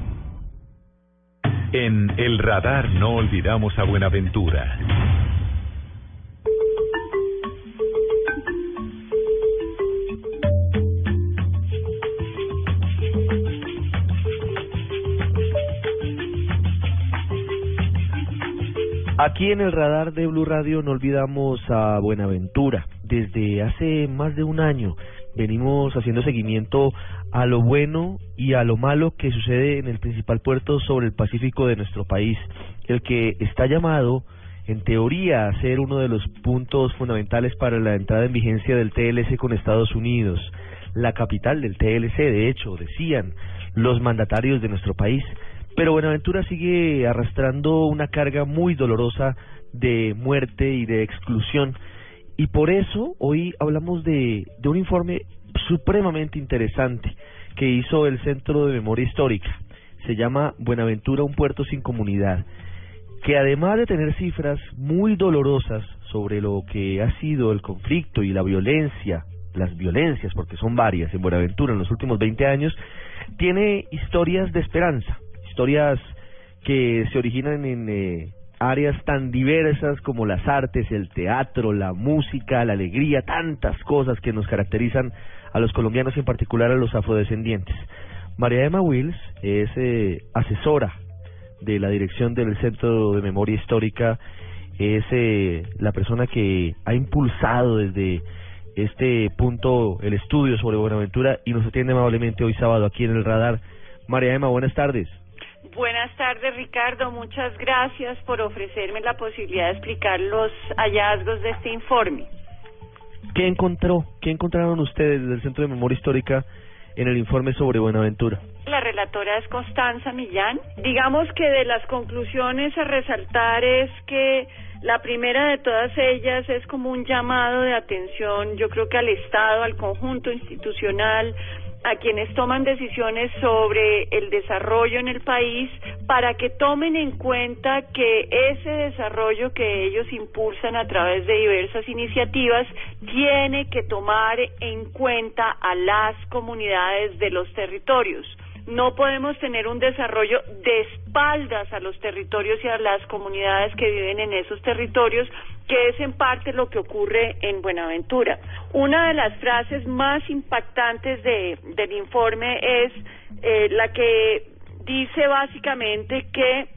En El Radar no olvidamos a Buenaventura. Aquí en el radar de Blue Radio no olvidamos a Buenaventura. Desde hace más de un año venimos haciendo seguimiento a lo bueno y a lo malo que sucede en el principal puerto sobre el Pacífico de nuestro país, el que está llamado en teoría a ser uno de los puntos fundamentales para la entrada en vigencia del TLC con Estados Unidos, la capital del TLC, de hecho, decían los mandatarios de nuestro país. Pero Buenaventura sigue arrastrando una carga muy dolorosa de muerte y de exclusión. Y por eso hoy hablamos de, un informe supremamente interesante que hizo el Centro de Memoria Histórica. Se llama Buenaventura, un puerto sin comunidad, que además de tener cifras muy dolorosas sobre lo que ha sido el conflicto y la violencia, las violencias, porque son varias en Buenaventura en los últimos 20 años, tiene historias de esperanza, historias que se originan en eh, áreas tan diversas como las artes, el teatro, la música, la alegría, tantas cosas que nos caracterizan a los colombianos y en particular a los afrodescendientes. María Emma Wills es eh, asesora de la dirección del Centro de Memoria Histórica, es eh, la persona que ha impulsado desde este punto el estudio sobre Buenaventura y nos atiende amablemente hoy sábado aquí en el radar. María Emma, buenas tardes. Buenas tardes, Ricardo. Muchas gracias por ofrecerme la posibilidad de explicar los hallazgos de este informe. ¿Qué encontró? ¿Qué encontraron ustedes desde el Centro de Memoria Histórica en el informe sobre Buenaventura? La relatora es Constanza Millán. Digamos que de las conclusiones a resaltar es que la primera de todas ellas es como un llamado de atención, yo creo que al Estado, al conjunto institucional, a quienes toman decisiones sobre el desarrollo en el país para que tomen en cuenta que ese desarrollo que ellos impulsan a través de diversas iniciativas tiene que tomar en cuenta a las comunidades de los territorios. No podemos tener un desarrollo de espaldas a los territorios y a las comunidades que viven en esos territorios, que es en parte lo que ocurre en Buenaventura. Una de las frases más impactantes de, del informe es eh, la que dice básicamente que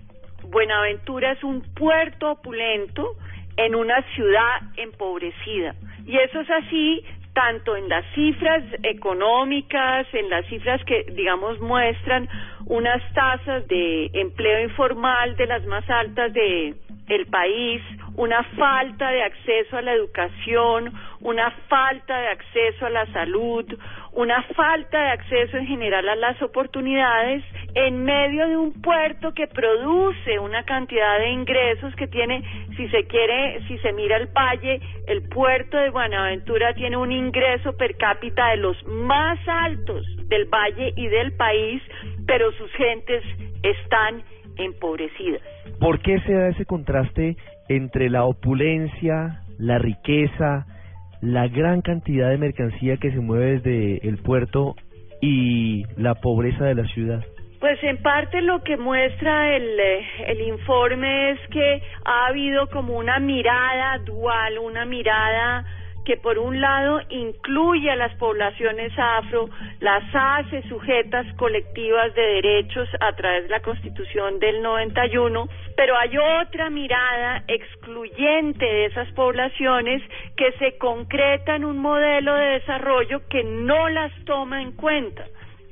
Buenaventura es un puerto opulento en una ciudad empobrecida. Y eso es así tanto en las cifras económicas, en las cifras que, digamos, muestran unas tasas de empleo informal de las más altas de el país, una falta de acceso a la educación, una falta de acceso a la salud, una falta de acceso en general a las oportunidades en medio de un puerto que produce una cantidad de ingresos que tiene, si se quiere, si se mira el valle, el puerto de Buenaventura tiene un ingreso per cápita de los más altos del valle y del país, pero sus gentes están empobrecidas. ¿Por qué se da ese contraste entre la opulencia, la riqueza, la gran cantidad de mercancía que se mueve desde el puerto y la pobreza de la ciudad? Pues en parte lo que muestra el, eh, el informe es que ha habido como una mirada dual, una mirada que por un lado incluye a las poblaciones afro, las hace sujetas colectivas de derechos a través de la Constitución del 91, pero hay otra mirada excluyente de esas poblaciones que se concreta en un modelo de desarrollo que no las toma en cuenta.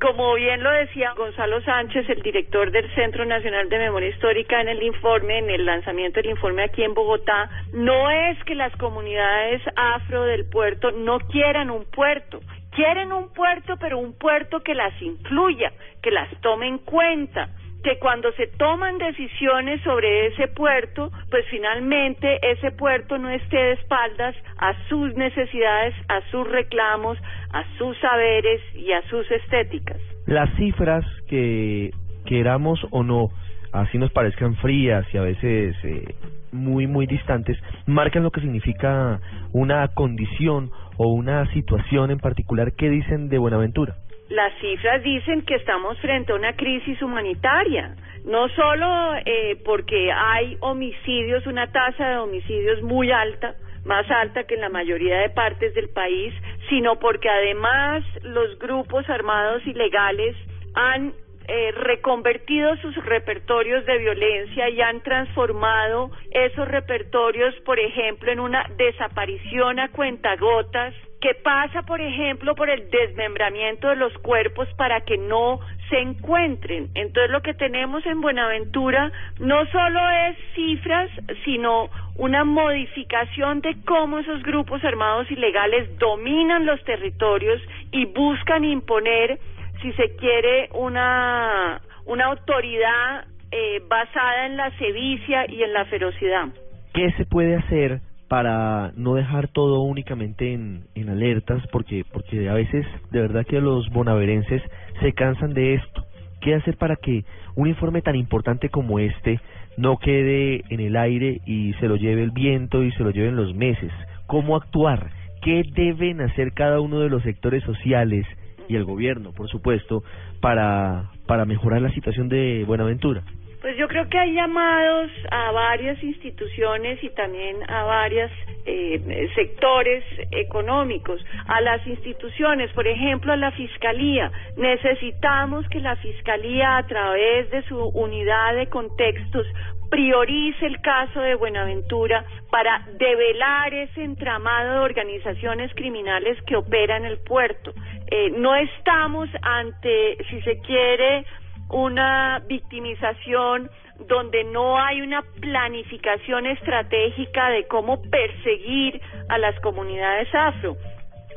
Como bien lo decía Gonzalo Sánchez, el director del Centro Nacional de Memoria Histórica en el informe, en el lanzamiento del informe aquí en Bogotá, no es que las comunidades afro del puerto no quieran un puerto, quieren un puerto, pero un puerto que las incluya, que las tome en cuenta, que cuando se toman decisiones sobre ese puerto, pues finalmente ese puerto no esté de espaldas a sus necesidades, a sus reclamos, a sus saberes y a sus estéticas. Las cifras que queramos o no, así nos parezcan frías y a veces eh, muy, muy distantes, marcan lo que significa una condición o una situación en particular. ¿Qué dicen de Buenaventura? Las cifras dicen que estamos frente a una crisis humanitaria, no solo eh, porque hay homicidios, una tasa de homicidios muy alta, más alta que en la mayoría de partes del país, sino porque además los grupos armados ilegales han eh, reconvertido sus repertorios de violencia y han transformado esos repertorios, por ejemplo, en una desaparición a cuentagotas que pasa, por ejemplo, por el desmembramiento de los cuerpos para que no se encuentren. Entonces, lo que tenemos en Buenaventura no solo es cifras, sino una modificación de cómo esos grupos armados ilegales dominan los territorios y buscan imponer si se quiere, una, una autoridad eh, basada en la sevicia y en la ferocidad. ¿Qué se puede hacer para no dejar todo únicamente en, alertas, porque, porque a veces de verdad que los bonaverenses se cansan de esto. ¿Qué hacer para que un informe tan importante como este no quede en el aire y se lo lleve el viento y se lo lleven los meses? ¿Cómo actuar? ¿Qué deben hacer cada uno de los sectores sociales y el gobierno, por supuesto, para, para mejorar la situación de Buenaventura? Pues yo creo que hay llamados a varias instituciones y también a varios eh, sectores económicos, a las instituciones, por ejemplo, a la Fiscalía. Necesitamos que la Fiscalía, a través de su unidad de contextos, priorice el caso de Buenaventura para develar ese entramado de organizaciones criminales que operan en el puerto. Eh, no estamos ante, si se quiere, una victimización donde no hay una planificación estratégica de cómo perseguir a las comunidades afro.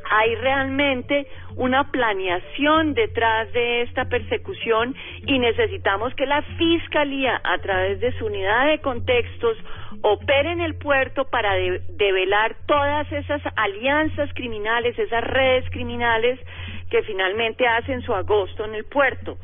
Hay realmente una planeación detrás de esta persecución y necesitamos que la Fiscalía, a través de su unidad de contextos, opere en el puerto para develar todas esas alianzas criminales, esas redes criminales que finalmente hacen su agosto en el puerto.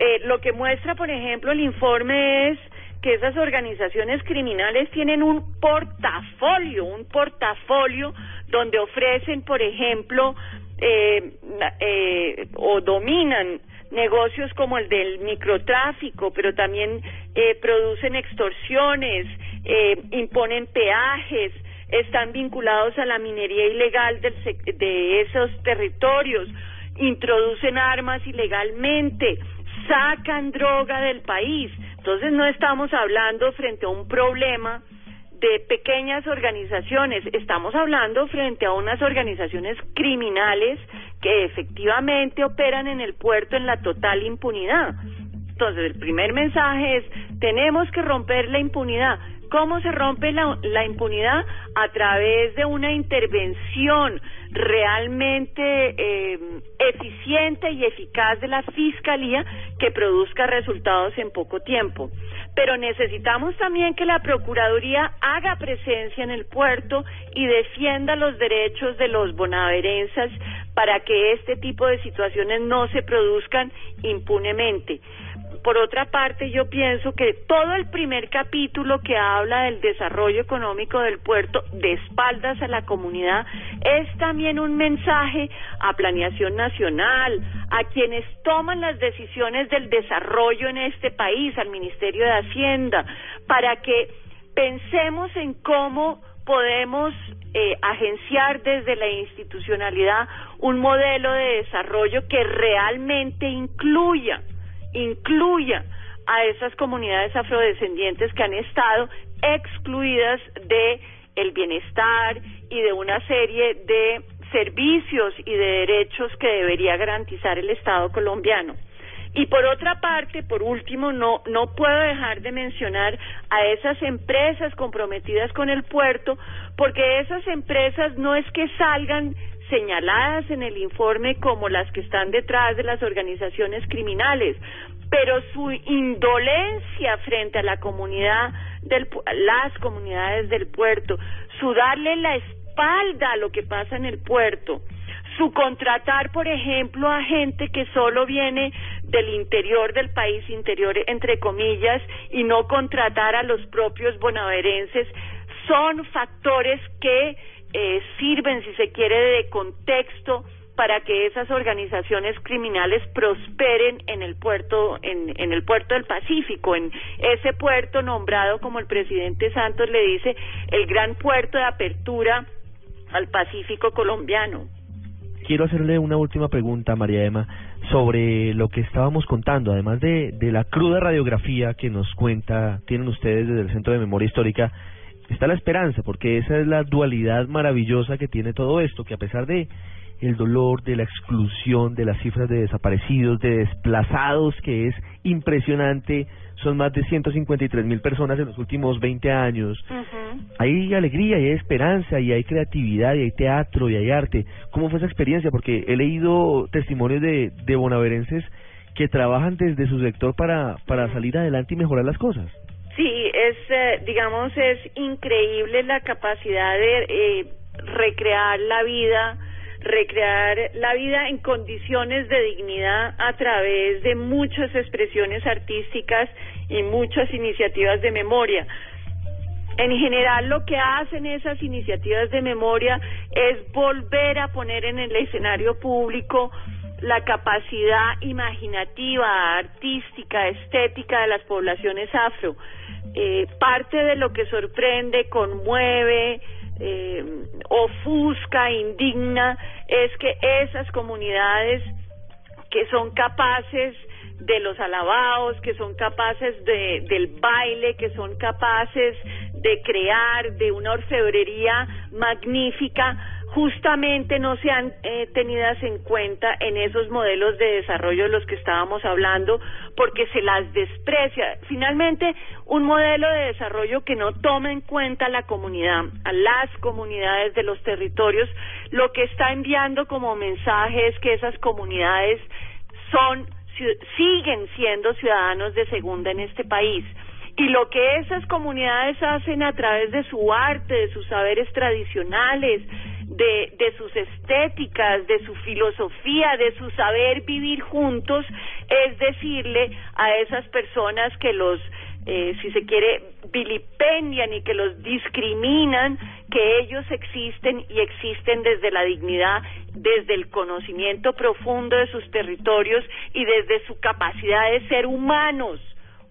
Eh, lo que muestra, por ejemplo, el informe es que esas organizaciones criminales tienen un portafolio, un portafolio donde ofrecen, por ejemplo, eh, eh, o dominan negocios como el del microtráfico, pero también eh, producen extorsiones, eh, imponen peajes, están vinculados a la minería ilegal del, de esos territorios, introducen armas ilegalmente, sacan droga del país. Entonces no estamos hablando frente a un problema de pequeñas organizaciones, estamos hablando frente a unas organizaciones criminales que efectivamente operan en el puerto en la total impunidad. Entonces, el primer mensaje es, tenemos que romper la impunidad. ¿Cómo se rompe la, impunidad? A través de una intervención realmente eh, eficiente y eficaz de la Fiscalía que produzca resultados en poco tiempo. Pero necesitamos también que la Procuraduría haga presencia en el puerto y defienda los derechos de los bonaverenses para que este tipo de situaciones no se produzcan impunemente por otra parte, yo pienso que todo el primer capítulo que habla del desarrollo económico del puerto de espaldas a la comunidad es también un mensaje a planeación nacional, a quienes toman las decisiones del desarrollo en este país, al Ministerio de Hacienda, para que pensemos en cómo podemos eh, agenciar desde la institucionalidad un modelo de desarrollo que realmente incluya incluya a esas comunidades afrodescendientes que han estado excluidas de el bienestar y de una serie de servicios y de derechos que debería garantizar el Estado colombiano. Y por otra parte, por último, no, no puedo dejar de mencionar a esas empresas comprometidas con el puerto, porque esas empresas no es que salgan señaladas en el informe como las que están detrás de las organizaciones criminales, pero su indolencia frente a la comunidad del las comunidades del puerto, su darle la espalda a lo que pasa en el puerto, su contratar, por ejemplo, a gente que solo viene del interior del país, interior entre comillas, y no contratar a los propios bonaverenses, son factores que eh, sirven, si se quiere, de contexto para que esas organizaciones criminales prosperen en el puerto en, el puerto del Pacífico, en ese puerto nombrado como el presidente Santos le dice el gran puerto de apertura al Pacífico colombiano. Quiero hacerle una última pregunta, María Emma, sobre lo que estábamos contando, además de, de la cruda radiografía que nos cuenta, tienen ustedes desde el Centro de Memoria Histórica, está la esperanza, porque esa es la dualidad maravillosa que tiene todo esto, que a pesar de el dolor, de la exclusión, de las cifras de desaparecidos, de desplazados, que es impresionante, son más de 153 mil personas en los últimos 20 años. Hay alegría y hay esperanza y hay creatividad y hay teatro y hay arte. ¿Cómo fue esa experiencia? Porque he leído testimonios de, de bonaverenses que trabajan desde su sector para, para salir adelante y mejorar las cosas. Sí, es, eh, digamos, es increíble la capacidad de eh, recrear la vida, recrear la vida en condiciones de dignidad a través de muchas expresiones artísticas y muchas iniciativas de memoria. En general lo que hacen esas iniciativas de memoria es volver a poner en el escenario público la capacidad imaginativa, artística, estética de las poblaciones afro. Eh, parte de lo que sorprende, conmueve, eh, ofusca, indigna, es que esas comunidades que son capaces de los alabados, que son capaces de, del baile, que son capaces de crear, de una orfebrería magnífica, justamente no sean eh, tenidas en cuenta en esos modelos de desarrollo de los que estábamos hablando, porque se las desprecia. Finalmente, un modelo de desarrollo que no toma en cuenta a la comunidad, a las comunidades de los territorios, lo que está enviando como mensaje es que esas comunidades son siguen siendo ciudadanos de segunda en este país. Y lo que esas comunidades hacen a través de su arte, de sus saberes tradicionales, de, de sus estéticas, de su filosofía, de su saber vivir juntos, es decirle a esas personas que los eh, si se quiere, vilipendian y que los discriminan, que ellos existen y existen desde la dignidad, desde el conocimiento profundo de sus territorios y desde su capacidad de ser humanos,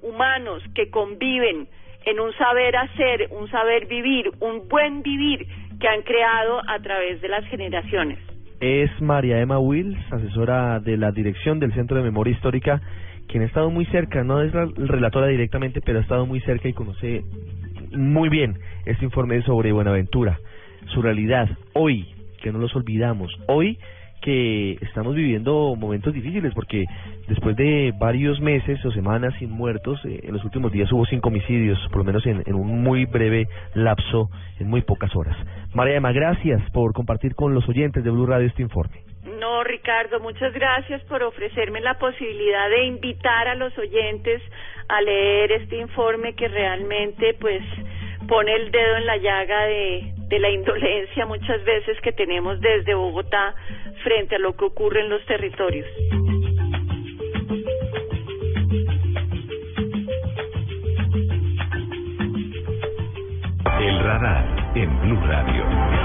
humanos que conviven en un saber hacer, un saber vivir, un buen vivir que han creado a través de las generaciones. Es María Emma Wills, asesora de la dirección del Centro de Memoria Histórica quien ha estado muy cerca, no es la relatora directamente, pero ha estado muy cerca y conoce muy bien este informe sobre Buenaventura, su realidad, hoy, que no los olvidamos, hoy que estamos viviendo momentos difíciles porque después de varios meses o semanas sin muertos, eh, en los últimos días hubo cinco homicidios, por lo menos en, en un muy breve lapso, en muy pocas horas. María Emma, gracias por compartir con los oyentes de Blue Radio este informe. No, Ricardo, muchas gracias por ofrecerme la posibilidad de invitar a los oyentes a leer este informe que realmente pues pone el dedo en la llaga de, de la indolencia muchas veces que tenemos desde Bogotá frente a lo que ocurre en los territorios. El radar en Blue Radio.